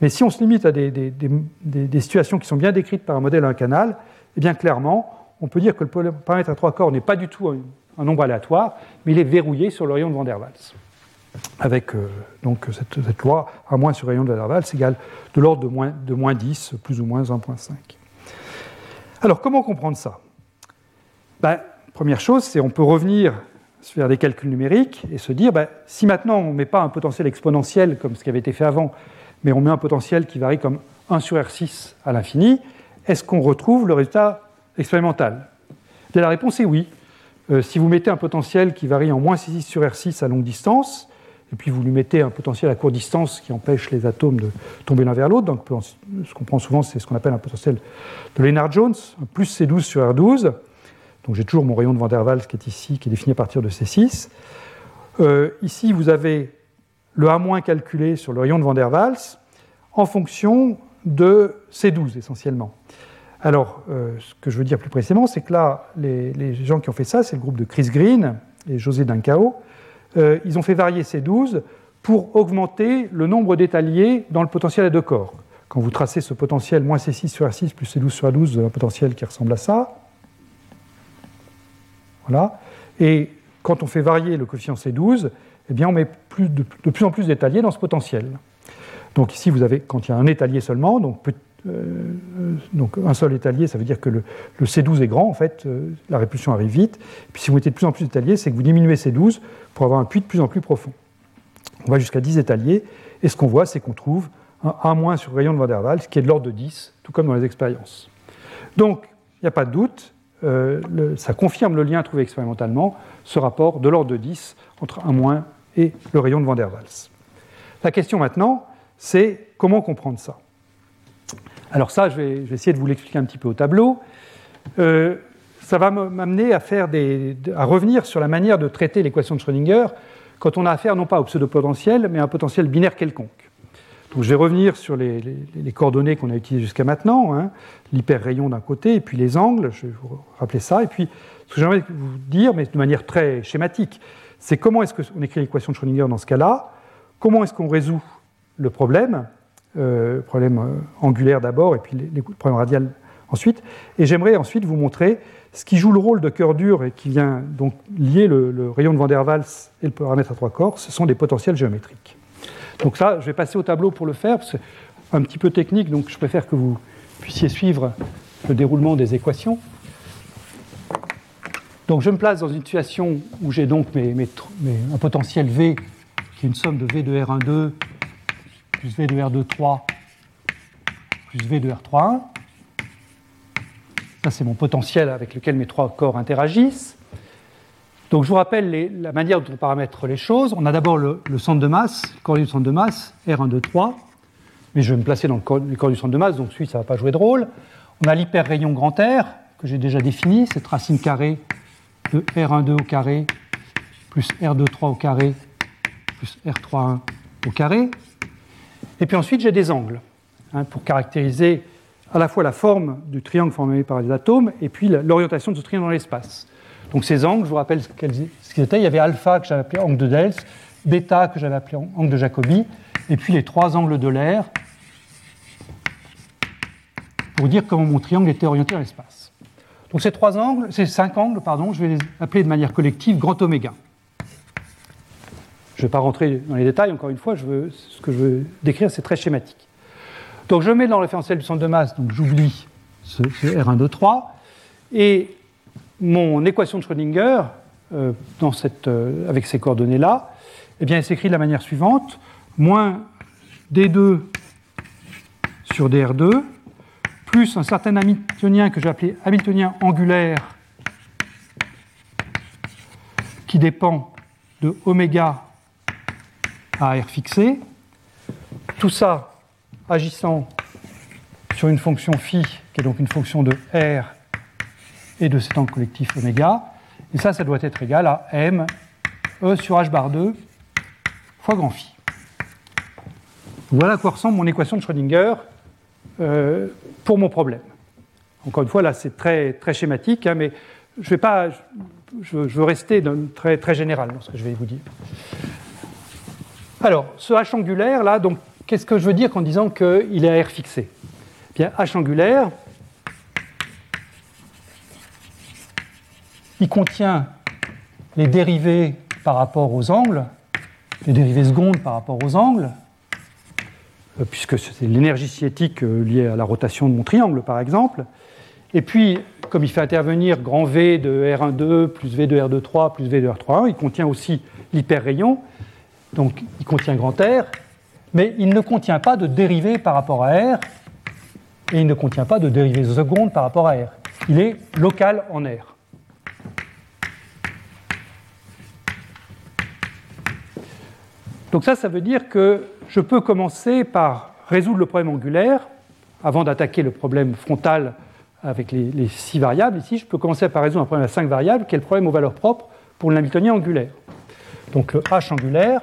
Mais si on se limite à des, situations qui sont bien décrites par un modèle à un canal, eh bien clairement, on peut dire que le paramètre à trois corps n'est pas du tout un, nombre aléatoire, mais il est verrouillé sur le de Van der Waals. Avec euh, donc cette, loi, à moins sur le rayon de Van der Waals égale de l'ordre de moins, de moins 10, plus ou moins 1.5. Alors comment comprendre ça? Ben, Première chose, c'est on peut revenir faire des calculs numériques et se dire, ben, si maintenant on ne met pas un potentiel exponentiel comme ce qui avait été fait avant, mais on met un potentiel qui varie comme 1 sur R6 à l'infini, est-ce qu'on retrouve le résultat expérimental? La réponse est oui. Euh, si vous mettez un potentiel qui varie en moins 6 sur R6 à longue distance, et puis vous lui mettez un potentiel à courte distance qui empêche les atomes de tomber l'un vers l'autre, donc ce qu'on prend souvent, c'est ce qu'on appelle un potentiel de Lennard-Jones, plus C12 sur R12, donc j'ai toujours mon rayon de Van der Waals qui est ici, qui est défini à partir de C6. Euh, ici, vous avez le A- calculé sur le rayon de Van der Waals en fonction de C12 essentiellement. Alors, euh, ce que je veux dire plus précisément, c'est que là, les, gens qui ont fait ça, c'est le groupe de Chris Green et José Duncao. Euh, ils ont fait varier C12 pour augmenter le nombre d'étaliers dans le potentiel à deux corps. Quand vous tracez ce potentiel moins C6 sur R6 plus C12 sur A12, vous avez un potentiel qui ressemble à ça. Et quand on fait varier le coefficient C12, eh bien, on met de, plus en plus d'étaliers dans ce potentiel. Donc ici, vous avez, quand il y a un étalier seulement, donc, euh, un seul étalier, ça veut dire que le, C12 est grand, en fait, euh, la répulsion arrive vite. Et puis si vous mettez de plus en plus d'étaliers, c'est que vous diminuez C12 pour avoir un puits de plus en plus profond. On va jusqu'à 10 étaliers, et ce qu'on voit, c'est qu'on trouve un A- sur rayon de Van der Waals, qui est de l'ordre de 10, tout comme dans les expériences. Donc, il n'y a pas de doute, euh, ça confirme le lien trouvé expérimentalement, ce rapport de l'ordre de 10 entre 1- et le rayon de Van der Waals. La question maintenant, c'est comment comprendre ça? Alors ça, je vais, essayer de vous l'expliquer un petit peu au tableau. Euh, ça va m'amener à, faire à revenir sur la manière de traiter l'équation de Schrödinger quand on a affaire non pas au pseudo-potentiel, mais à un potentiel binaire quelconque. Donc je vais revenir sur les, coordonnées qu'on a utilisées jusqu'à maintenant, hein, l'hyperrayon d'un côté, et puis les angles, je vais vous rappeler ça, et puis ce que j'aimerais vous dire, mais de manière très schématique, c'est comment est-ce qu'on écrit l'équation de Schrödinger dans ce cas-là, comment est-ce qu'on résout le problème, euh, problème euh, angulaire d'abord, et puis les, problèmes radial ensuite, et j'aimerais ensuite vous montrer ce qui joue le rôle de cœur dur et qui vient donc lier le, le rayon de Van der Waals et le paramètre à trois corps, ce sont des potentiels géométriques. Donc ça, je vais passer au tableau pour le faire, c'est un petit peu technique, donc je préfère que vous puissiez suivre le déroulement des équations. Donc je me place dans une situation où j'ai donc un potentiel V qui est une somme de V de R12 plus V de R23 plus V de R31. Ça ça, c'est mon potentiel avec lequel mes trois corps interagissent. Donc je vous rappelle la manière dont on paramètre les choses. On a d'abord le, centre de masse, le coordonnées du centre de masse, R1, 2, 3. Mais je vais me placer dans le coordonnées du centre de masse, donc celui, ça ne va pas jouer de rôle. On a l'hyperrayon grand R, que j'ai déjà défini, cette racine carrée de R1, 2 au carré, plus R2, 3 au carré, plus R3, 1 au carré. Et puis ensuite, j'ai des angles, hein, pour caractériser à la fois la forme du triangle formé par les atomes et puis l'orientation de ce triangle dans l'espace. Donc ces angles, je vous rappelle ce qu'ils étaient. Il y avait alpha que j'avais appelé angle de Dels, bêta que j'avais appelé angle de Jacobi, et puis les trois angles de l'air pour dire comment mon triangle était orienté dans l'espace. Donc ces trois angles, ces cinq angles, pardon, je vais les appeler de manière collective grand oméga. Je ne vais pas rentrer dans les détails, encore une fois, ce que je veux décrire, c'est très schématique. Donc je mets dans le référentiel du centre de masse, donc j'oublie ce, R1, 2, 3, et mon équation de Schrödinger, euh, euh, avec ces coordonnées-là, eh bien, elle s'écrit de la manière suivante moins D2 sur DR2, plus un certain Hamiltonien que j'ai appelé Hamiltonien angulaire, qui dépend de oméga à R fixé. Tout ça agissant sur une fonction phi, qui est donc une fonction de R et de cet angle collectif oméga. Et ça, ça doit être égal à m e sur h bar 2 fois grand phi. Voilà à quoi ressemble mon équation de Schrödinger euh, pour mon problème. Encore une fois, là, c'est très, très schématique, hein, mais je, vais pas, je, veux rester très, très général dans ce que je vais vous dire. Alors, ce h angulaire, là, donc, qu'est-ce que je veux dire en disant qu'il est à R fixé? Eh Bien, h angulaire, il contient les dérivés par rapport aux angles, les dérivés secondes par rapport aux angles, euh, puisque c'est l'énergie cinétique euh, liée à la rotation de mon triangle, par exemple. Et puis, comme il fait intervenir grand V de R12 plus V de R23 plus V de R31, il contient aussi l'hyperrayon, donc il contient grand R, mais il ne contient pas de dérivés par rapport à R, et il ne contient pas de dérivés secondes par rapport à R. Il est local en R. Donc ça, ça veut dire que je peux commencer par résoudre le problème angulaire avant d'attaquer le problème frontal avec les, six variables. Ici, je peux commencer par résoudre un problème à cinq variables, qui est le problème aux valeurs propres pour l'hamiltonien angulaire. Donc le h angulaire,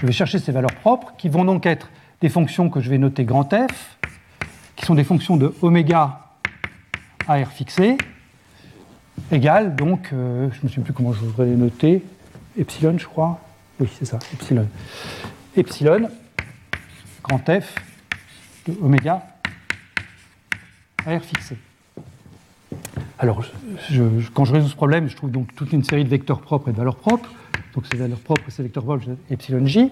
je vais chercher ces valeurs propres, qui vont donc être des fonctions que je vais noter grand F, qui sont des fonctions de oméga à R fixé, égale donc, euh, je ne souviens plus comment je voudrais les noter, epsilon, je crois. Oui, c'est ça, epsilon. Epsilon, grand F de oméga à R fixé. Alors, quand je résous ce problème, je trouve donc toute une série de vecteurs propres et de valeurs propres. Donc, ces valeurs propres et ces vecteurs propres, epsilon j.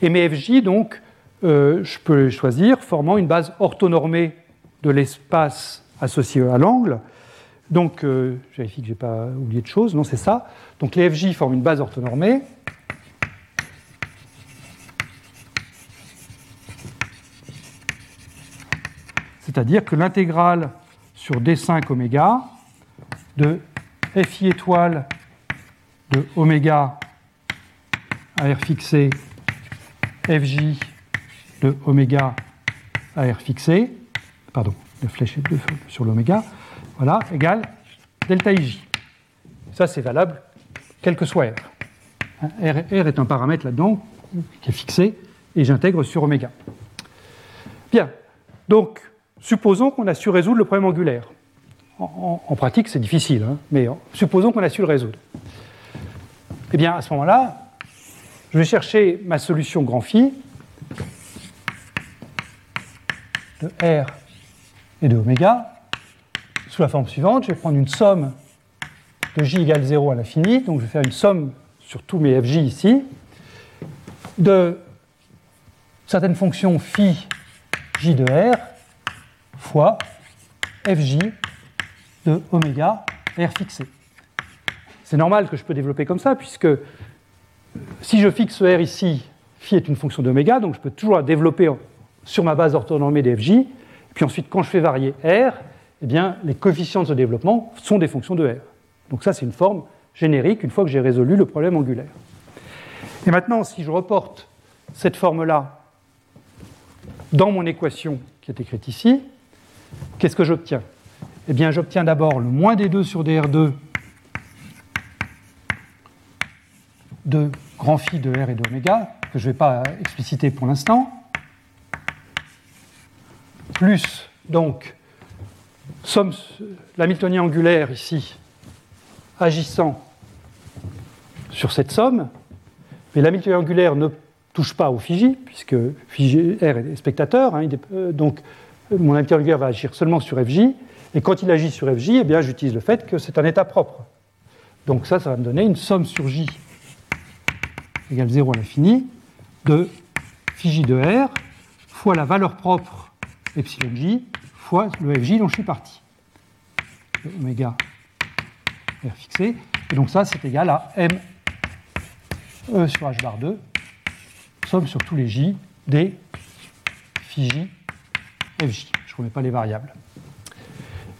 Et mes fj, donc, euh, je peux les choisir formant une base orthonormée de l'espace associé à l'angle donc, euh, je vérifie que je n'ai pas oublié de choses. Non, c'est ça. Donc, les FJ forment une base orthonormée. C'est-à-dire que l'intégrale sur D5 oméga de Fi étoile de oméga à R fixé FJ de oméga à R fixé, pardon, la flèche est sur l'oméga, voilà, égale delta ij. Ça, c'est valable quel que soit R. Hein, R, est un paramètre là-dedans qui est fixé et j'intègre sur oméga. Bien, donc supposons qu'on a su résoudre le problème angulaire. En, pratique, c'est difficile, hein, mais supposons qu'on a su le résoudre. Eh bien, à ce moment-là, je vais chercher ma solution grand phi de R et de oméga sous la forme suivante. Je vais prendre une somme de j égale 0 à l'infini, donc je vais faire une somme sur tous mes fj ici, de certaines fonctions phi j de r fois fj de oméga r fixé. C'est normal que je peux développer comme ça, puisque si je fixe r ici, phi est une fonction d'oméga, donc je peux toujours la développer sur ma base orthonormée des fj, Puis ensuite, quand je fais varier R, eh bien, les coefficients de ce développement sont des fonctions de R. Donc ça, c'est une forme générique une fois que j'ai résolu le problème angulaire. Et maintenant, si je reporte cette forme-là dans mon équation qui est écrite ici, qu'est-ce que j'obtiens? Eh bien, j'obtiens d'abord le moins d2 sur dr2 de grand phi de r et d'oméga, que je ne vais pas expliciter pour l'instant, plus donc somme l'hamiltonien angulaire ici agissant sur cette somme, mais l'hamiltonien angulaire ne touche pas au phi puisque R est spectateur, hein, euh, donc mon hamiltonien angulaire va agir seulement sur fj, et quand il agit sur fj, eh j'utilise le fait que c'est un état propre. Donc ça, ça va me donner une somme sur j égale 0 à l'infini de phi de R fois la valeur propre epsilon j fois le fj dont je suis parti. Oméga R fixé. Et donc ça, c'est égal à m e sur h bar 2, somme sur tous les j des phi j fj. Je ne remets pas les variables.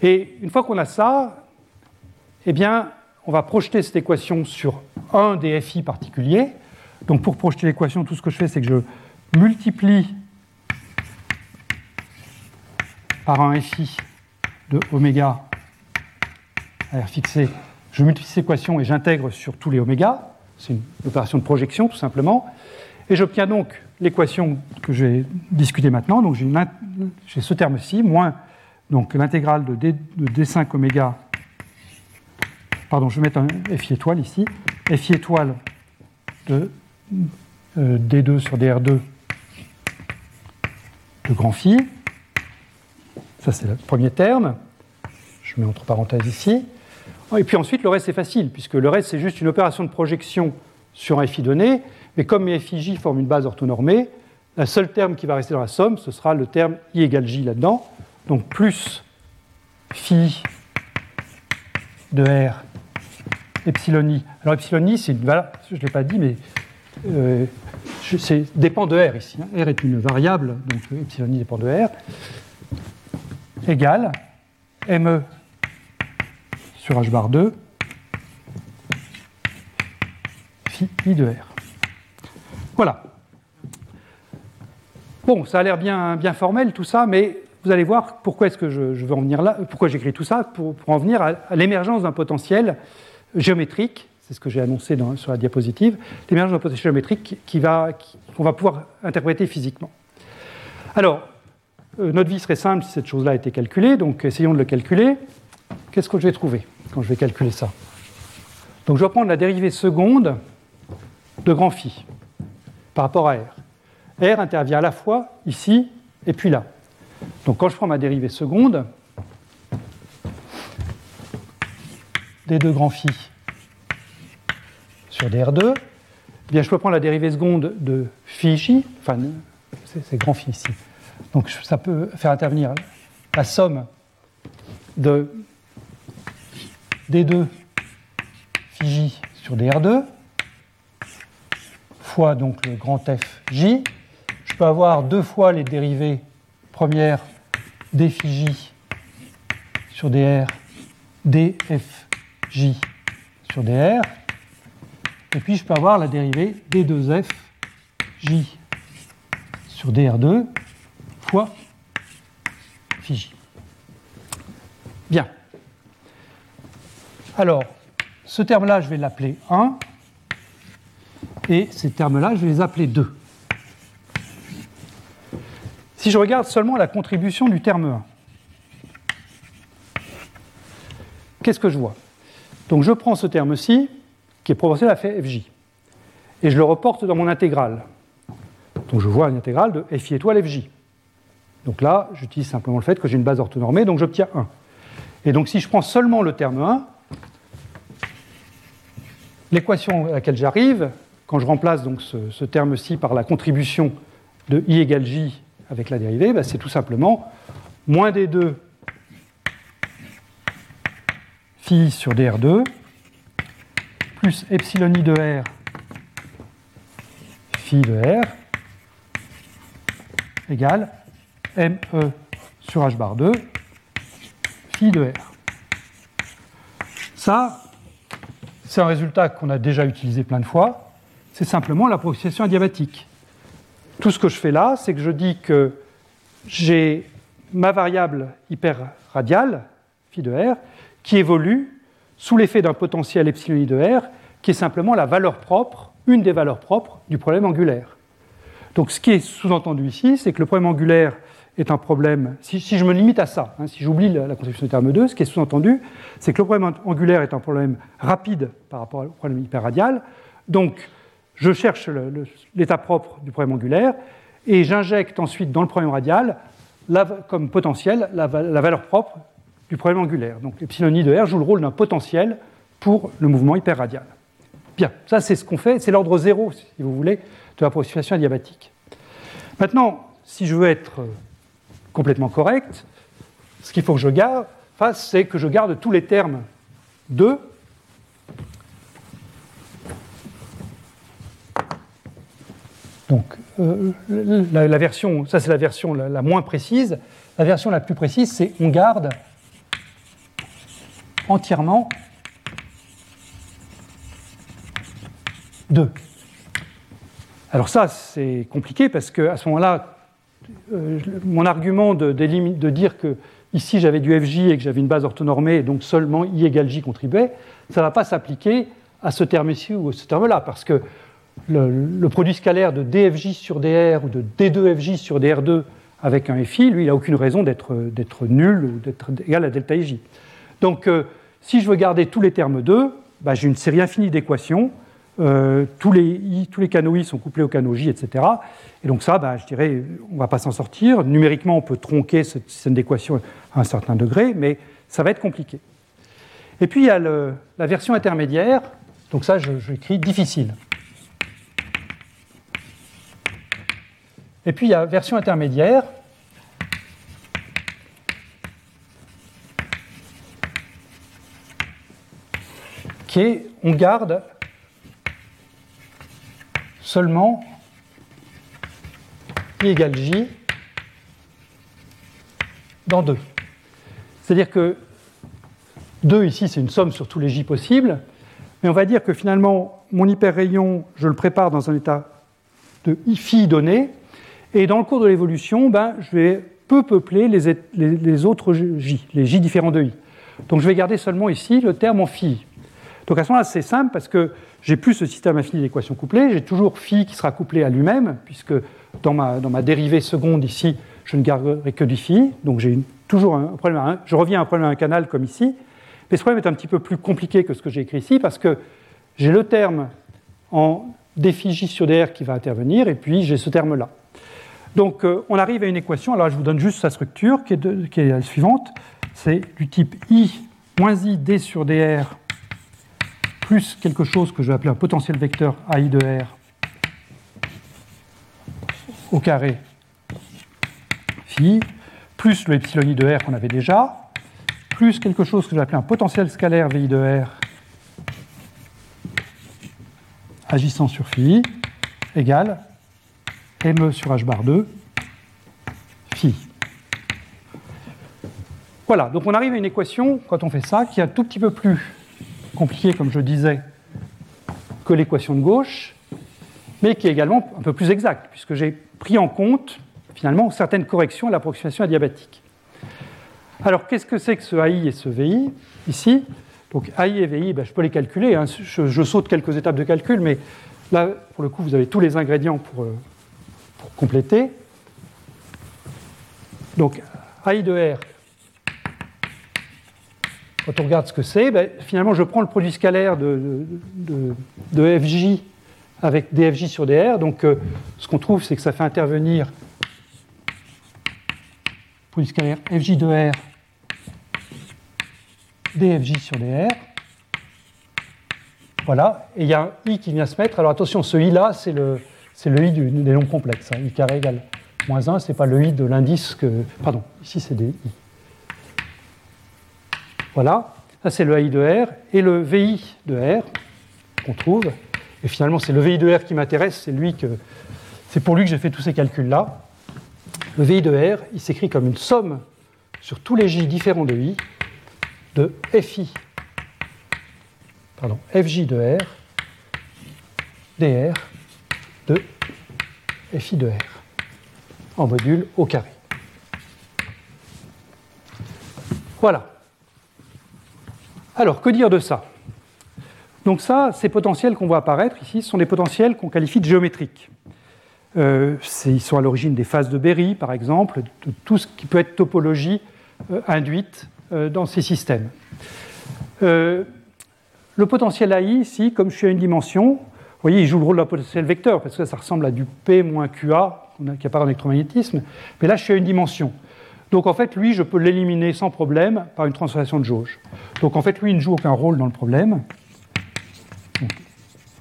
Et une fois qu'on a ça, eh bien, on va projeter cette équation sur un des fi particuliers. Donc pour projeter l'équation, tout ce que je fais, c'est que je multiplie par un FI de oméga R fixé, je multiplie cette équation et j'intègre sur tous les oméga. C'est une opération de projection tout simplement. Et j'obtiens donc l'équation que je vais discuter maintenant. Donc j'ai ce terme-ci, moins l'intégrale de, D, 5 oméga. Pardon, je vais mettre un FI étoile ici. FI étoile de euh, D2 sur DR2 de grand phi ça, c'est le premier terme. Je mets entre parenthèses ici. Et puis ensuite, le reste, c'est facile, puisque le reste, c'est juste une opération de projection sur un FI donné. Mais comme mes FIJ forment une base orthonormée, le seul terme qui va rester dans la somme, ce sera le terme I égale J là-dedans. Donc plus phi de R epsilon. Alors epsilon c'est une je ne l'ai pas dit, mais euh, dépend de R ici. Hein. R est une variable, donc epsilon i dépend de R égale ME sur H bar 2 phi I de R. Voilà. Bon, ça a l'air bien, bien formel tout ça, mais vous allez voir pourquoi est-ce que je, en venir là, pourquoi j'écris tout ça, pour, en venir à, l'émergence d'un potentiel géométrique, c'est ce que j'ai annoncé sur la diapositive, l'émergence d'un potentiel géométrique qu'on va, va pouvoir interpréter physiquement. Alors, euh, notre vie serait simple si cette chose-là était calculée, donc essayons de le calculer. Qu'est-ce que je vais trouver quand je vais calculer ça? Donc je vais prendre la dérivée seconde de grand phi par rapport à r. r intervient à la fois ici et puis là. Donc quand je prends ma dérivée seconde, d2 grand phi sur dr2, eh bien je peux prendre la dérivée seconde de phi j, enfin c'est grand phi ici, donc ça peut faire intervenir la somme de D2 phi sur dr2 fois donc le grand f. Je peux avoir deux fois les dérivées premières d phi sur dr, df j sur dr. Et puis je peux avoir la dérivée d2f j sur dr2 fois phi Bien. Alors, ce terme-là, je vais l'appeler 1, et ces termes-là, je vais les appeler 2. Si je regarde seulement la contribution du terme 1, qu'est-ce que je vois? Donc je prends ce terme-ci, qui est proportionnel à fj, et je le reporte dans mon intégrale. Donc je vois une intégrale de fi étoile fj. Donc là, j'utilise simplement le fait que j'ai une base orthonormée, donc j'obtiens 1. Et donc si je prends seulement le terme 1, l'équation à laquelle j'arrive, quand je remplace donc ce, terme-ci par la contribution de i égale j avec la dérivée, bah, c'est tout simplement moins d2 phi sur dr2 plus epsilon i de r phi de r égale ME sur h bar 2 phi de r. Ça, c'est un résultat qu'on a déjà utilisé plein de fois. C'est simplement l'approximation adiabatique. Tout ce que je fais là, c'est que je dis que j'ai ma variable hyperradiale, phi de r, qui évolue sous l'effet d'un potentiel epsilon i de r, qui est simplement la valeur propre, une des valeurs propres du problème angulaire. Donc ce qui est sous-entendu ici, c'est que le problème angulaire est un problème, si, je me limite à ça, hein, si j'oublie la, conception du terme 2, ce qui est sous-entendu, c'est que le problème angulaire est un problème rapide par rapport au problème hyperradial. Donc je cherche l'état propre du problème angulaire et j'injecte ensuite dans le problème radial comme potentiel la, valeur propre du problème angulaire. Donc epsilon i de r joue le rôle d'un potentiel pour le mouvement hyperradial. Bien, ça c'est ce qu'on fait, c'est l'ordre zéro, si vous voulez, de l'approximation adiabatique. Maintenant, si je veux être complètement correct, ce qu'il faut que je garde, fasse, c'est que je garde tous les termes de Donc, euh, la, version, ça c'est la version la, moins précise. La version la plus précise, c'est on garde entièrement 2. Alors ça, c'est compliqué parce qu'à ce moment-là, euh, mon argument de, dire que ici j'avais du FJ et que j'avais une base orthonormée et donc seulement I égale J contribuait, ça ne va pas s'appliquer à ce terme ici ou à ce terme-là parce que le, produit scalaire de DFJ sur DR ou de D2FJ sur DR2 avec un FI, lui, il n'a aucune raison d'être nul ou d'être égal à delta IJ. Donc, euh, si je veux garder tous les termes 2, bah, j'ai une série infinie d'équations. Euh, tous, les tous les canaux I sont couplés aux canaux J, etc. Et donc ça, bah, je dirais, on ne va pas s'en sortir. Numériquement, on peut tronquer cette système d'équations à un certain degré, mais ça va être compliqué. Et puis, il y a la version intermédiaire. Donc ça, j'écris difficile. Et puis il y a version intermédiaire. qui est on garde seulement I égale J dans 2. C'est-à-dire que 2 ici, c'est une somme sur tous les J possibles, mais on va dire que finalement, mon hyperrayon, je le prépare dans un état de phi donné, et dans le cours de l'évolution, ben, je vais peu peupler les, les, autres J, les J différents de I. Donc je vais garder seulement ici le terme en phi. Donc à ce moment-là, c'est simple parce que j'ai plus ce système infini d'équations couplées, j'ai toujours phi qui sera couplé à lui-même, puisque dans ma, dans ma, dérivée seconde ici, je ne garderai que du phi, donc j'ai toujours un problème à un, je reviens à un problème à un canal comme ici, mais ce problème est un petit peu plus compliqué que ce que j'ai écrit ici, parce que j'ai le terme en dφ j sur dr qui va intervenir, et puis j'ai ce terme-là. Donc euh, on arrive à une équation, alors je vous donne juste sa structure qui est, la suivante, c'est du type i moins i d sur dr plus quelque chose que je vais appeler un potentiel vecteur ai de r au carré phi, plus le epsilon i de r qu'on avait déjà, plus quelque chose que je vais appeler un potentiel scalaire vi de r agissant sur phi, égale ME sur H bar 2, phi. Voilà, donc on arrive à une équation, quand on fait ça, qui est un tout petit peu plus compliquée, comme je disais, que l'équation de gauche, mais qui est également un peu plus exacte, puisque j'ai pris en compte, finalement, certaines corrections à l'approximation adiabatique. Alors, qu'est-ce que c'est que ce AI et ce VI ici? Donc, AI et VI, ben, je peux les calculer. Hein. Je, saute quelques étapes de calcul, mais là, pour le coup, vous avez tous les ingrédients pour, euh, pour compléter. Donc, AI de R, quand on regarde ce que c'est, ben, finalement, je prends le produit scalaire de, FJ avec dFJ sur dr. Donc, euh, ce qu'on trouve, c'est que ça fait intervenir produit scalaire FJ de R dFJ sur dr. Voilà, et il y a un i qui vient se mettre. Alors attention, ce i-là, c'est le, c'est le i des nombres complexes. Hein. i carré égale moins 1, ce n'est pas le i de l'indice que. Pardon, ici c'est des i. Voilà, ça c'est le i de R et le vi de R qu'on trouve. Et finalement, c'est le vi de R qui m'intéresse, c'est lui que. C'est pour lui que j'ai fait tous ces calculs-là. Le vi de R, il s'écrit comme une somme sur tous les j différents de i de fi, pardon, fj de r dr de fi de r en module au carré. Voilà. Alors, que dire de ça? Donc ça, ces potentiels qu'on voit apparaître ici sont des potentiels qu'on qualifie de géométriques. Euh, ils sont à l'origine des phases de Berry, par exemple, de tout ce qui peut être topologie euh, induite euh, dans ces systèmes. le potentiel AI, ici, comme je suis à une dimension, vous voyez, il joue le rôle d'un potentiel vecteur, parce que ça ressemble à du P moins QA, qui apparaît en électromagnétisme, mais là, je suis à une dimension. Donc en fait, lui, je peux l'éliminer sans problème par une transformation de jauge. Donc en fait, lui, il ne joue aucun rôle dans le problème.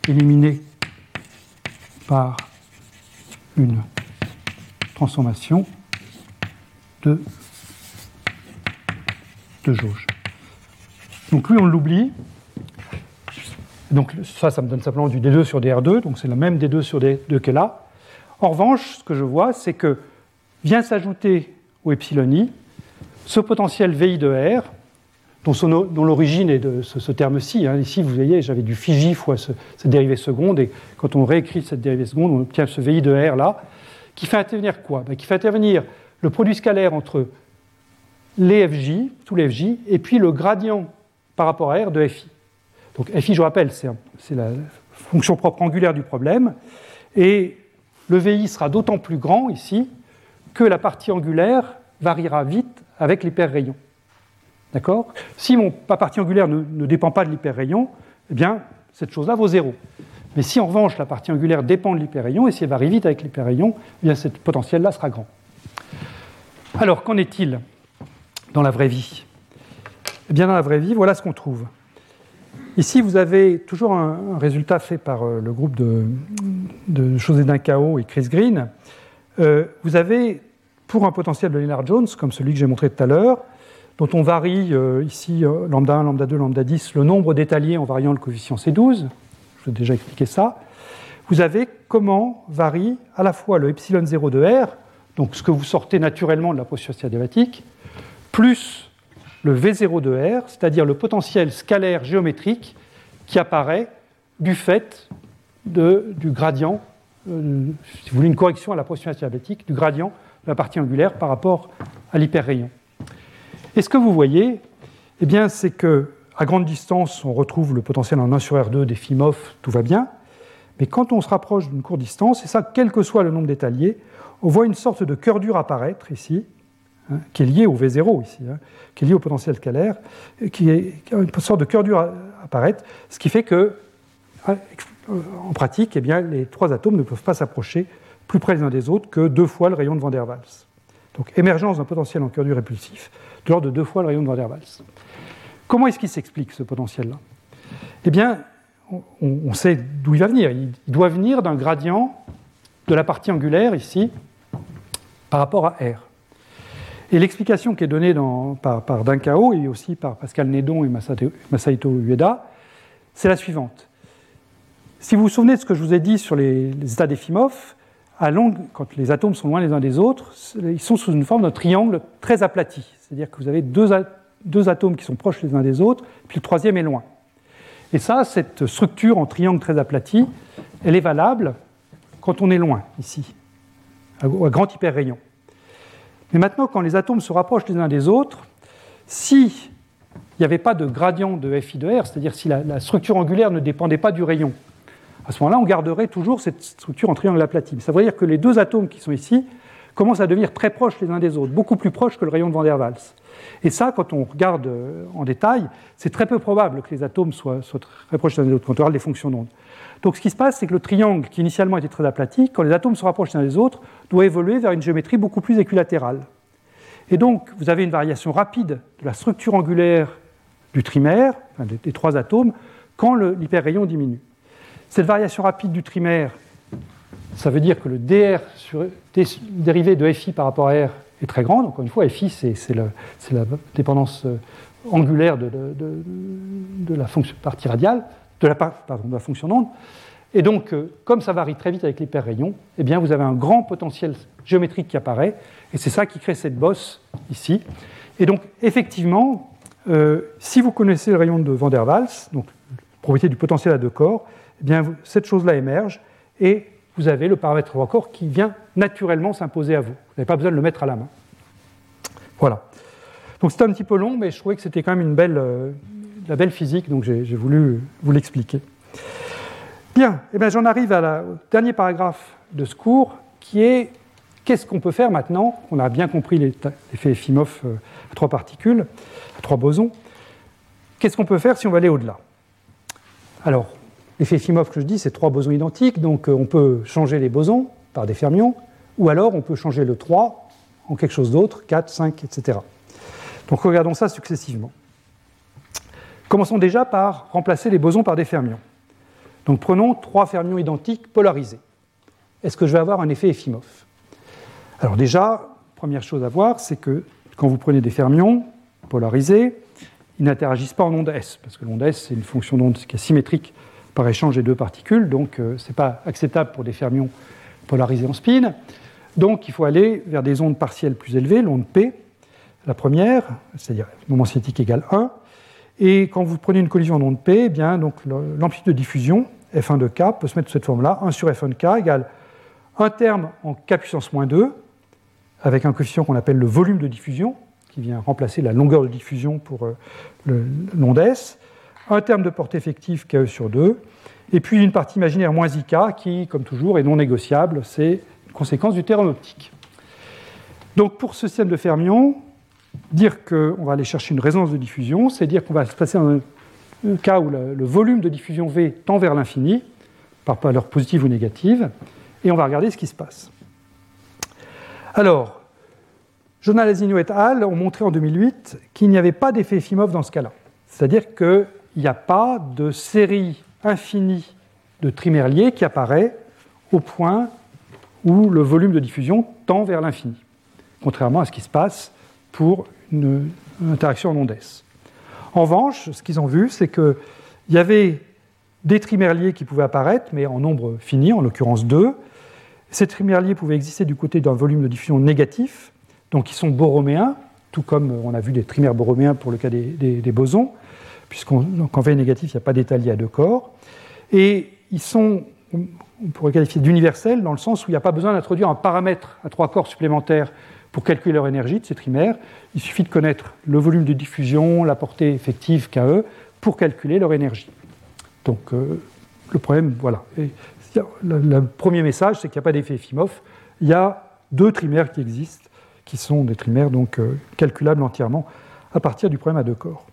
éliminer par une transformation de, de jauge. Donc lui, on l'oublie. Donc ça, ça me donne simplement du D2 sur DR2, donc c'est la même D2 sur D2 qu'elle a. En revanche, ce que je vois, c'est que vient s'ajouter au epsilon i ce potentiel VI de R, dont, l'origine est de ce, terme-ci. Hein. Ici, vous voyez, j'avais du phi fois cette dérivée seconde, et quand on réécrit cette dérivée seconde, on obtient ce VI de R là, qui fait intervenir quoi? Ben, Qui fait intervenir le produit scalaire entre les FJ, tous les FJ, et puis le gradient par rapport à R de FI. Donc FI, je rappelle, c'est la fonction propre angulaire du problème, et le VI sera d'autant plus grand ici que la partie angulaire variera vite avec l'hyperrayon. D'accord? Si mon, ma partie angulaire ne, dépend pas de l'hyperrayon, eh bien, cette chose-là vaut zéro. Mais si en revanche la partie angulaire dépend de l'hyperrayon, et si elle varie vite avec l'hyperrayon, eh bien, cette potentiel-là sera grand. Alors, qu'en est-il dans la vraie vie? Eh bien, dans la vraie vie, voilà ce qu'on trouve. Ici, vous avez toujours un, résultat fait par euh, le groupe de, de José Dincao et Chris Green. Euh, vous avez, pour un potentiel de Lennard-Jones, comme celui que j'ai montré tout à l'heure, dont on varie euh, ici lambda 1, lambda 2, lambda 10, le nombre d'étaliers en variant le coefficient C12, je vous ai déjà expliqué ça, vous avez comment varie à la fois le epsilon 0 de R, donc ce que vous sortez naturellement de la processus adiabatique, plus le V0 de R, c'est-à-dire le potentiel scalaire géométrique qui apparaît du fait du gradient, euh, une correction à la processus diabétique, du gradient de la partie angulaire par rapport à l'hyperrayon. Et ce que vous voyez, eh bien, c'est que à grande distance, on retrouve le potentiel en 1 sur R2 des Fimov, tout va bien. Mais quand on se rapproche d'une courte distance, et ça, quel que soit le nombre d'étaliers, on voit une sorte de cœur dur apparaître ici, Hein, qui est lié au V0 ici, hein, qui est lié au potentiel scalaire, qui est une sorte de cœur dur apparaître, ce qui fait que, en pratique, eh bien, les trois atomes ne peuvent pas s'approcher plus près les uns des autres que deux fois le rayon de Van der Waals. Donc émergence d'un potentiel en cœur dur répulsif de l'ordre de deux fois le rayon de Van der Waals. Comment est-ce qu'il s'explique ce potentiel-là? Eh bien, on, sait d'où il va venir. Il, doit venir d'un gradient de la partie angulaire ici par rapport à R. Et l'explication qui est donnée par, par, Dunkao et aussi par Pascal Nédon et Masaito Ueda, c'est la suivante. Si vous vous souvenez de ce que je vous ai dit sur les, états d'Efimov, quand les atomes sont loin les uns des autres, ils sont sous une forme d'un triangle très aplati. C'est-à-dire que vous avez deux, atomes qui sont proches les uns des autres, puis le troisième est loin. Et ça, cette structure en triangle très aplati, elle est valable quand on est loin, ici, à grand hyperrayon. Mais maintenant, quand les atomes se rapprochent les uns des autres, s'il n'y avait pas de gradient de FI de R, c'est-à-dire si la, structure angulaire ne dépendait pas du rayon, à ce moment-là, on garderait toujours cette structure en triangle aplati. Ça veut dire que les deux atomes qui sont ici commencent à devenir très proches les uns des autres, beaucoup plus proches que le rayon de Van der Waals. Et ça, quand on regarde euh, en détail, c'est très peu probable que les atomes soient, très proches les uns des autres quand on regarde les fonctions d'onde. Donc ce qui se passe, c'est que le triangle, qui initialement était très aplati, quand les atomes se rapprochent les uns des autres, doit évoluer vers une géométrie beaucoup plus équilatérale. Et donc, vous avez une variation rapide de la structure angulaire du trimère, des, trois atomes, quand l'hyperrayon diminue. Cette variation rapide du trimère, ça veut dire que le dr sur, dérivé de FI par rapport à R est très grand. Encore une fois, FI, c'est la dépendance euh, angulaire de, la fonction, partie radiale, de la, de la fonction d'onde. Et donc, euh, comme ça varie très vite avec l'hyperrayon, eh bien, vous avez un grand potentiel géométrique qui apparaît, et c'est ça qui crée cette bosse ici, Et donc, effectivement, euh, si vous connaissez le rayon de Van der Waals, donc propriété du potentiel à deux corps, eh bien, cette chose-là émerge et vous avez le paramètre corps qui vient naturellement s'imposer à vous. Vous n'avez pas besoin de le mettre à la main. Voilà. Donc c'est un petit peu long, mais je trouvais que c'était quand même une euh, la belle physique, donc j'ai voulu vous l'expliquer. Bien, eh j'en arrive à au dernier paragraphe de ce cours, qui est qu'est-ce qu'on peut faire maintenant? On a bien compris l'effet Efimov euh, à trois particules, à trois bosons. Qu'est-ce qu'on peut faire si on va aller au-delà? Alors, l'effet Efimov que je dis, c'est trois bosons identiques, donc euh, on peut changer les bosons par des fermions, ou alors on peut changer le 3 en quelque chose d'autre, 4, 5, etc. Donc regardons ça successivement. Commençons déjà par remplacer les bosons par des fermions. Donc prenons trois fermions identiques polarisés. Est-ce que je vais avoir un effet Efimov Alors déjà, première chose à voir, c'est que quand vous prenez des fermions polarisés, ils n'interagissent pas en onde S, parce que l'onde S, c'est une fonction d'onde qui est symétrique par échange des deux particules, donc euh, ce n'est pas acceptable pour des fermions polarisés en spin. Donc il faut aller vers des ondes partielles plus élevées, l'onde P, la première, c'est-à-dire moment cinétique égale 1. Et quand vous prenez une collision en onde P, eh bien, donc l'amplitude de diffusion, F1 de K, peut se mettre de cette forme-là, 1 sur F1 de K égale un terme en K puissance moins 2, avec un coefficient qu'on appelle le volume de diffusion, qui vient remplacer la longueur de diffusion pour euh, l'onde S, un terme de portée effective KE sur 2, et puis une partie imaginaire moins IK qui, comme toujours, est non négociable, c'est une conséquence du théorème optique. Donc pour ce système de fermions, dire qu'on va aller chercher une résonance de diffusion, c'est dire qu'on va se passer dans un cas où le, volume de diffusion V tend vers l'infini, par valeur positive ou négative, et on va regarder ce qui se passe. Alors, Lazino et al. ont montré en 2008 qu'il n'y avait pas d'effet Efimov dans ce cas-là. C'est-à-dire qu'il n'y a pas de série infinie de trimères liés qui apparaît au point où le volume de diffusion tend vers l'infini, contrairement à ce qui se passe pour une, interaction en ondes. En revanche, ce qu'ils ont vu, c'est qu'il y avait des trimerliers qui pouvaient apparaître, mais en nombre fini, en l'occurrence 2. Ces trimerliers pouvaient exister du côté d'un volume de diffusion négatif, donc ils sont boroméens, tout comme on a vu des trimères boroméens pour le cas des, bosons, puisqu'en V négatif, il n'y a pas d'état lié à deux corps. Et ils sont, on pourrait qualifier d'universels, dans le sens où il n'y a pas besoin d'introduire un paramètre à trois corps supplémentaires pour calculer leur énergie de ces trimères, il suffit de connaître le volume de diffusion, la portée effective KE, pour calculer leur énergie. Donc euh, le problème, voilà. le, premier message, c'est qu'il n'y a pas d'effet Efimov. Il y a deux trimères qui existent, qui sont des trimères donc euh, calculables entièrement à partir du problème à deux corps.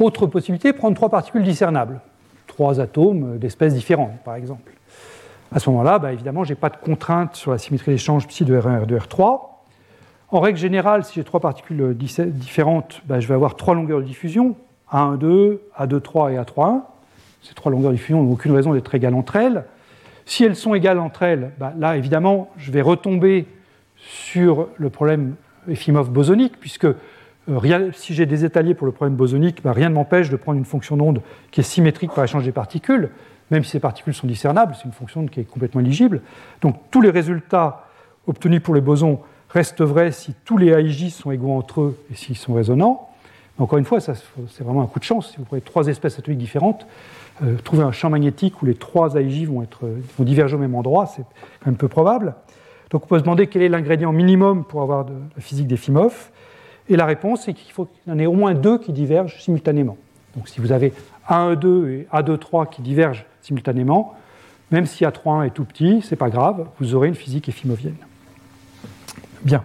Autre possibilité, prendre trois particules discernables, trois atomes d'espèces différentes, par exemple. À ce moment-là, bah, évidemment, je n'ai pas de contrainte sur la symétrie d'échange psi de R1 et de R3. En règle générale, si j'ai trois particules différentes, bah, je vais avoir trois longueurs de diffusion, A1, 2, A2, 3 et A3, 1. Ces trois longueurs de diffusion n'ont aucune raison d'être égales entre elles. Si elles sont égales entre elles, bah, là, évidemment, je vais retomber sur le problème Efimov bosonique, puisque euh, si j'ai des étaliers pour le problème bosonique, rien ne m'empêche de prendre une fonction d'onde qui est symétrique par échange des particules même si ces particules sont discernables, c'est une fonction qui est complètement éligible. Donc tous les résultats obtenus pour les bosons restent vrais si tous les AIJ sont égaux entre eux et s'ils sont résonnants. encore une fois, c'est vraiment un coup de chance. Si vous prenez trois espèces atomiques différentes, euh, trouver un champ magnétique où les trois AIJ vont, être, vont diverger au même endroit, c'est quand même peu probable. Donc on peut se demander quel est l'ingrédient minimum pour avoir de la physique des FIMOF. Et la réponse, c'est qu'il faut qu'il y en ait au moins deux qui divergent simultanément. Donc si vous avez A1,2 et A2,3 qui divergent simultanément. Même si A3,1 est tout petit, ce n'est pas grave, vous aurez une physique effimovienne. Bien.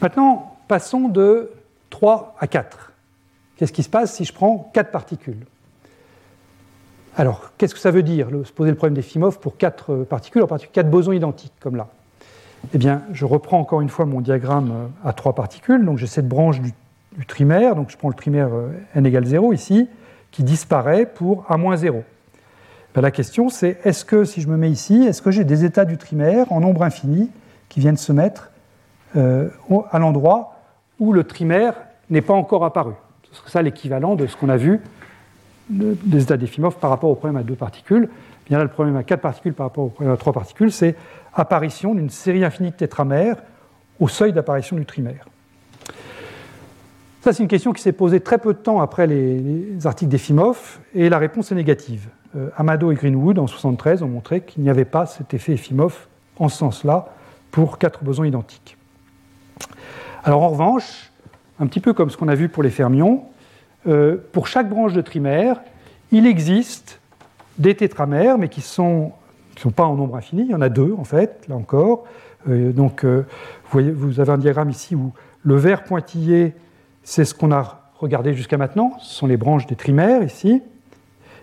Maintenant, passons de 3 à 4. Qu'est-ce qui se passe si je prends 4 particules? Alors, qu'est-ce que ça veut dire, se poser le problème des FIMOV pour 4 particules, en particulier 4 bosons identiques, comme là? Eh bien, je reprends encore une fois mon diagramme à 3 particules. Donc, j'ai cette branche du, du, trimère. Donc, je prends le trimère euh, n égale 0 ici qui disparaît pour A moins 0. Ben, la question c'est est-ce que, si je me mets ici, est-ce que j'ai des états du trimère en nombre infini qui viennent se mettre euh, à l'endroit où le trimère n'est pas encore apparu? Ce serait ça l'équivalent de ce qu'on a vu des états d'Efimov par rapport au problème à deux particules. Bien là, le problème à quatre particules par rapport au problème à trois particules, c'est apparition d'une série infinie de tétramères au seuil d'apparition du trimère Ça, c'est une question qui s'est posée très peu de temps après les, articles d'Efimov, et la réponse est négative. Euh, Amado et Greenwood, en 1973, ont montré qu'il n'y avait pas cet effet Efimov en ce sens-là pour quatre bosons identiques. Alors en revanche, un petit peu comme ce qu'on a vu pour les fermions, euh, pour chaque branche de trimère, il existe des tétramères, mais qui ne sont, pas en nombre infini. Il y en a deux, en fait, là encore. Euh, donc, euh, vous avez un diagramme ici où le vert pointillé, c'est ce qu'on a regardé jusqu'à maintenant. Ce sont les branches des trimères, ici.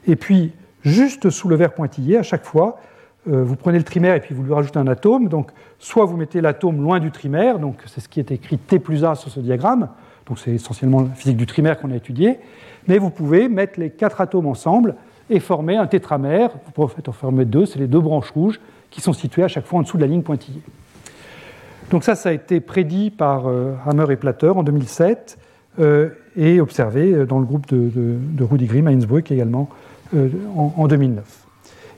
Et puis, juste sous le vert pointillé, à chaque fois, vous prenez le trimère et puis vous lui rajoutez un atome. Donc, soit vous mettez l'atome loin du trimère, donc c'est ce qui est écrit T plus A sur ce diagramme, c'est essentiellement la physique du trimère qu'on a étudié, mais vous pouvez mettre les quatre atomes ensemble et former un tétramère. Vous pouvez en former deux, c'est les deux branches rouges qui sont situées à chaque fois en dessous de la ligne pointillée. Donc ça, ça a été prédit par euh, Hammer et Platter en 2007 euh, et observé euh, dans le groupe de, de, Rudy Grimm à Innsbruck également en, 2009.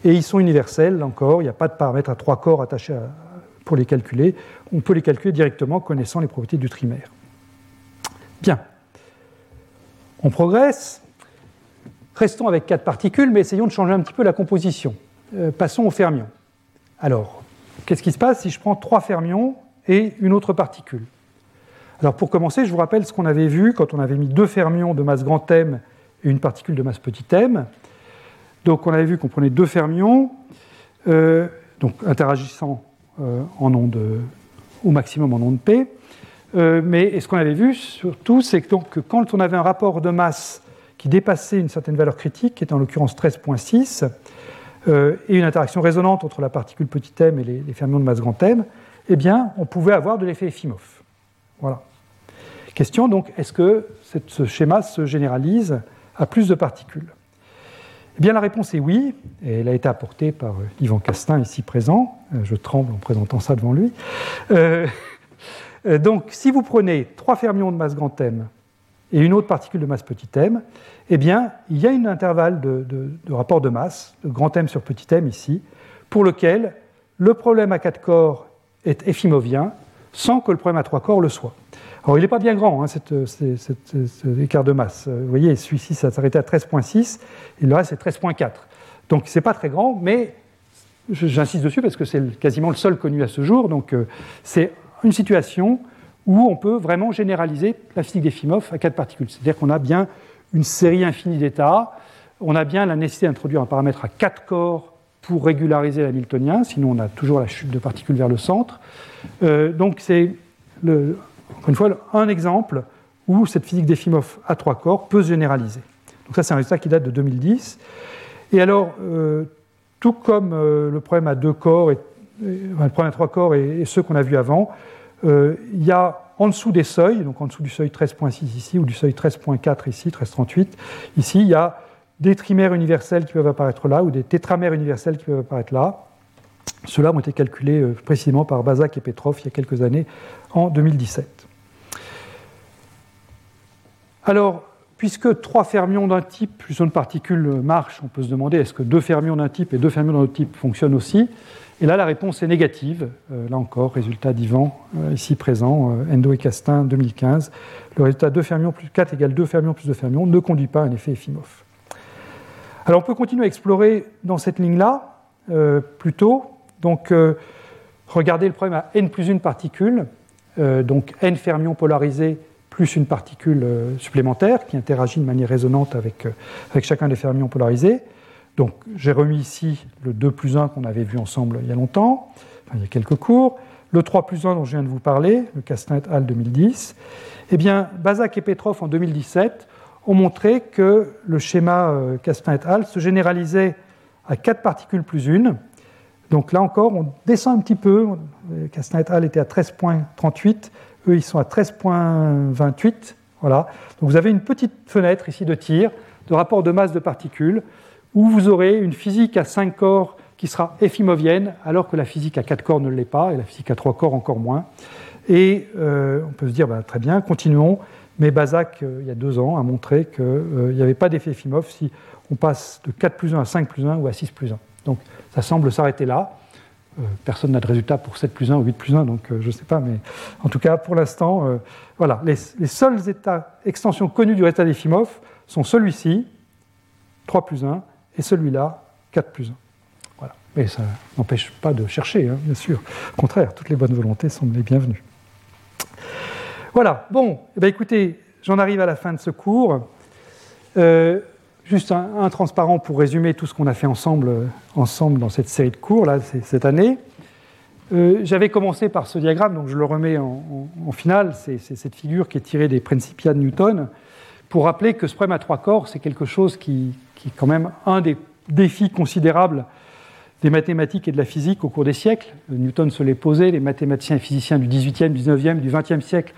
Et ils sont universels, encore, il n'y a pas de paramètres à trois corps attachés pour les calculer. On peut les calculer directement connaissant les propriétés du trimère. Bien. On progresse. Restons avec quatre particules, mais essayons de changer un petit peu la composition. Euh, passons aux fermions. Alors, qu'est-ce qui se passe si je prends trois fermions et une autre particule? Alors, pour commencer, je vous rappelle ce qu'on avait vu quand on avait mis deux fermions de masse grand M et une particule de masse petit m. Donc, on avait vu qu'on prenait deux fermions, euh, donc interagissant euh, au maximum en onde P. Euh, mais ce qu'on avait vu surtout, c'est que, donc, quand on avait un rapport de masse qui dépassait une certaine valeur critique, qui est en l'occurrence 13.6, euh, et une interaction résonante entre la particule petit m et les, fermions de masse grand M, eh bien, on pouvait avoir de l'effet Efimov. Voilà. Question donc, est-ce que ce schéma se généralise à plus de particules? Eh bien, la réponse est oui, et elle a été apportée par Yvan Castin, ici présent. Euh, je tremble en présentant ça devant lui. donc, si vous prenez trois fermions de masse grand M et une autre particule de masse petit m, eh bien, il y a un intervalle de, rapport de masse, de grand M sur petit m ici, pour lequel le problème à quatre corps est effimovien sans que le problème à trois corps le soit. Alors, il n'est pas bien grand, hein, cet écart de masse. Vous voyez, celui-ci, ça s'arrêtait à 13,6, et le reste, c'est 13,4. Donc, ce n'est pas très grand, mais j'insiste dessus parce que c'est quasiment le seul connu à ce jour. Donc, euh, c'est une situation où on peut vraiment généraliser la physique d'Efimov à quatre particules. C'est-à-dire qu'on a bien une série infinie d'états, on a bien la nécessité d'introduire un paramètre à quatre corps pour régulariser l'hamiltonien, sinon on a toujours la chute de particules vers le centre. Euh, donc c'est, encore une fois, un exemple où cette physique d'Efimov à trois corps peut se généraliser. Donc ça, c'est un résultat qui date de 2010. Et alors, euh, tout comme euh, le problème à deux corps, et, le problème à trois corps et ceux qu'on a vus avant, euh, il y a en dessous des seuils, donc en dessous du seuil 13.6 ici ou du seuil 13.4 ici, 13.38, ici, il y a des trimères universels qui peuvent apparaître là ou des tétramères universels qui peuvent apparaître là. Ceux-là ont été calculés euh, précisément par Bazak et Petrov il y a quelques années, en 2017. Alors, puisque trois fermions d'un type plus une particule marchent, on peut se demander est-ce que deux fermions d'un type et deux fermions d'un autre type fonctionnent aussi et là, la réponse est négative. Euh, là encore, résultat d'Ivan, euh, ici présent, euh, Endo et Castin, 2015. Le résultat 2 fermions plus 4 égale 2 fermions plus 2 fermions ne conduit pas à un effet Efimov. Alors, on peut continuer à explorer dans cette ligne-là, plutôt. Donc, regardez le problème à n plus une particule. donc, n fermions polarisés plus une particule supplémentaire qui interagit de manière résonante avec, avec chacun des fermions polarisés. Donc j'ai remis ici le 2 plus 1 qu'on avait vu ensemble il y a longtemps, il y a quelques cours, le 3 plus 1 dont je viens de vous parler, le Castin et al. 2010. Eh bien, Bazak et Petrov en 2017 ont montré que le schéma euh, et al. se généralisait à 4 particules plus 1. Donc là encore, on descend un petit peu. Castin et al. était à 13.38, eux ils sont à 13.28. Voilà. Donc vous avez une petite fenêtre ici de tir de rapport de masse de particules où vous aurez une physique à 5 corps qui sera effimovienne, alors que la physique à 4 corps ne l'est pas, et la physique à 3 corps encore moins. Et euh, on peut se dire, bah, très bien, continuons, mais Bazak, euh, il y a deux ans, a montré qu'il euh, n'y avait pas d'effet Efimov si on passe de 4 plus 1 à 5 plus 1 ou à 6 plus 1. Donc ça semble s'arrêter là. personne n'a de résultat pour 7 plus 1 ou 8 plus 1, donc je ne sais pas, mais en tout cas, pour l'instant, voilà, les, seuls états, extensions connues du résultat d'Efimov sont celui-ci, 3 plus 1, et celui-là, 4 plus 1. Voilà. Mais ça n'empêche pas de chercher, hein, bien sûr. Au contraire, toutes les bonnes volontés sont les bienvenues. Voilà, bon, eh bien, écoutez, j'en arrive à la fin de ce cours. Euh, juste un, transparent pour résumer tout ce qu'on a fait ensemble, ensemble dans cette série de cours, là, cette année. Euh, j'avais commencé par ce diagramme, donc je le remets en, finale. C'est cette figure qui est tirée des Principia de Newton, pour rappeler que ce problème à trois corps, c'est quelque chose qui, est quand même un des défis considérables des mathématiques et de la physique au cours des siècles. Newton se l'est posé, les mathématiciens et physiciens du 18e, du 19e, du 20e siècle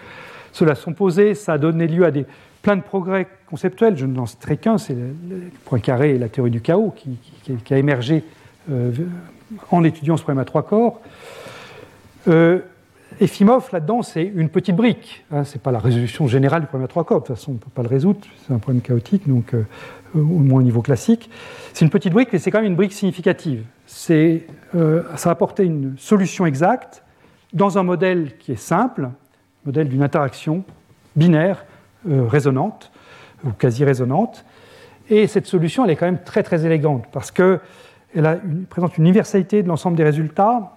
se la sont posés. Ça a donné lieu à des, plein de progrès conceptuels. Je n'en citerai qu'un, c'est le, point carré et la théorie du chaos qui, a émergé euh, en étudiant ce problème à trois corps. Euh, Efimov, là-dedans, c'est une petite brique. Hein, ce n'est pas la résolution générale du problème à trois corps. De toute façon, on ne peut pas le résoudre. C'est un problème chaotique, donc euh, au moins au niveau classique. C'est une petite brique, mais c'est quand même une brique significative. Euh, ça une solution exacte dans un modèle qui est simple, modèle d'une interaction binaire euh, résonante ou quasi résonante. Et cette solution, elle est quand même très très élégante parce qu'elle présente une universalité de l'ensemble des résultats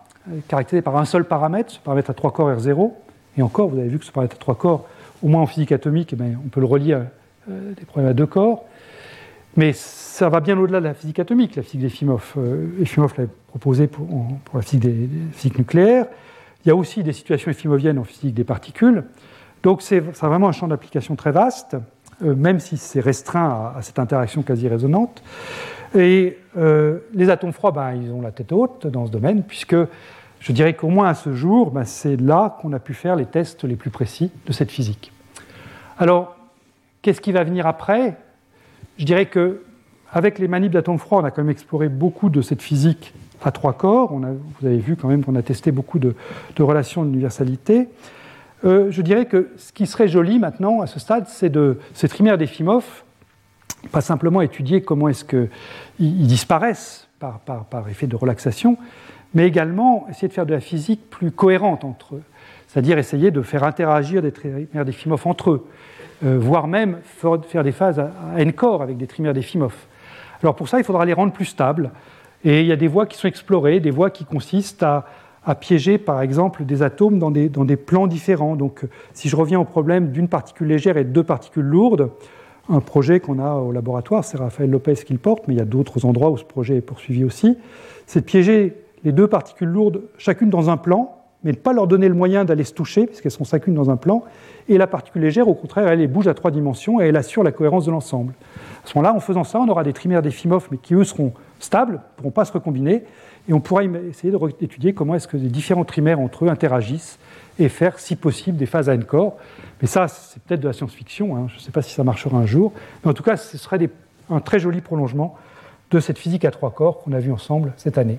caractérisé par un seul paramètre, ce paramètre à trois corps R0. Et encore, vous avez vu que ce paramètre à trois corps, au moins en physique atomique, eh on peut le relier à euh, des problèmes à deux corps. Mais ça va bien au-delà de la physique atomique, la physique d'Efimov. Euh, Efimov l'a proposé pour, la physique, nucléaire. Il y a aussi des situations effimoviennes en physique des particules. Donc c'est vraiment un champ d'application très vaste, euh, même si c'est restreint à, cette interaction quasi résonante. Et les atomes froids, ben, ils ont la tête haute dans ce domaine, puisque je dirais qu'au moins à ce jour, ben, c'est là qu'on a pu faire les tests les plus précis de cette physique. Alors, qu'est-ce qui va venir après? Je dirais que avec les manips d'atomes froids, on a quand même exploré beaucoup de cette physique à trois corps. vous avez vu quand même qu'on a testé beaucoup de, relations d'universalité. Euh, je dirais que ce qui serait joli maintenant à ce stade, c'est de ces trimères d'Efimov, pas simplement étudier comment est-ce qu'ils disparaissent par, par, effet de relaxation, mais également essayer de faire de la physique plus cohérente entre eux, c'est-à-dire essayer de faire interagir des trimères d'Efimov entre eux, euh, voire même faire des phases à, n-corps avec des trimères d'Efimov. Alors pour ça, il faudra les rendre plus stables, et il y a des voies qui sont explorées, des voies qui consistent à, piéger par exemple des atomes dans des, dans des, plans différents. Donc si je reviens au problème d'une particule légère et de deux particules lourdes, un projet qu'on a au laboratoire, c'est Raphaël Lopez qui le porte, mais il y a d'autres endroits où ce projet est poursuivi aussi, c'est de piéger les deux particules lourdes chacune dans un plan, mais ne pas leur donner le moyen d'aller se toucher, puisqu'elles sont chacune dans un plan, et la particule légère, au contraire, elle, bouge à trois dimensions et elle assure la cohérence de l'ensemble. À ce moment-là, en faisant ça, on aura des trimères d'Efimov, mais qui eux seront stables, ne pourront pas se recombiner, et on pourra essayer d'étudier comment est-ce que les différents trimères entre eux interagissent et faire, si possible, des phases à n-corps. Mais ça, c'est peut-être de la science-fiction, hein. je ne sais pas si ça marchera un jour, mais en tout cas, ce serait un très joli prolongement de cette physique à trois corps qu'on a vu ensemble cette année.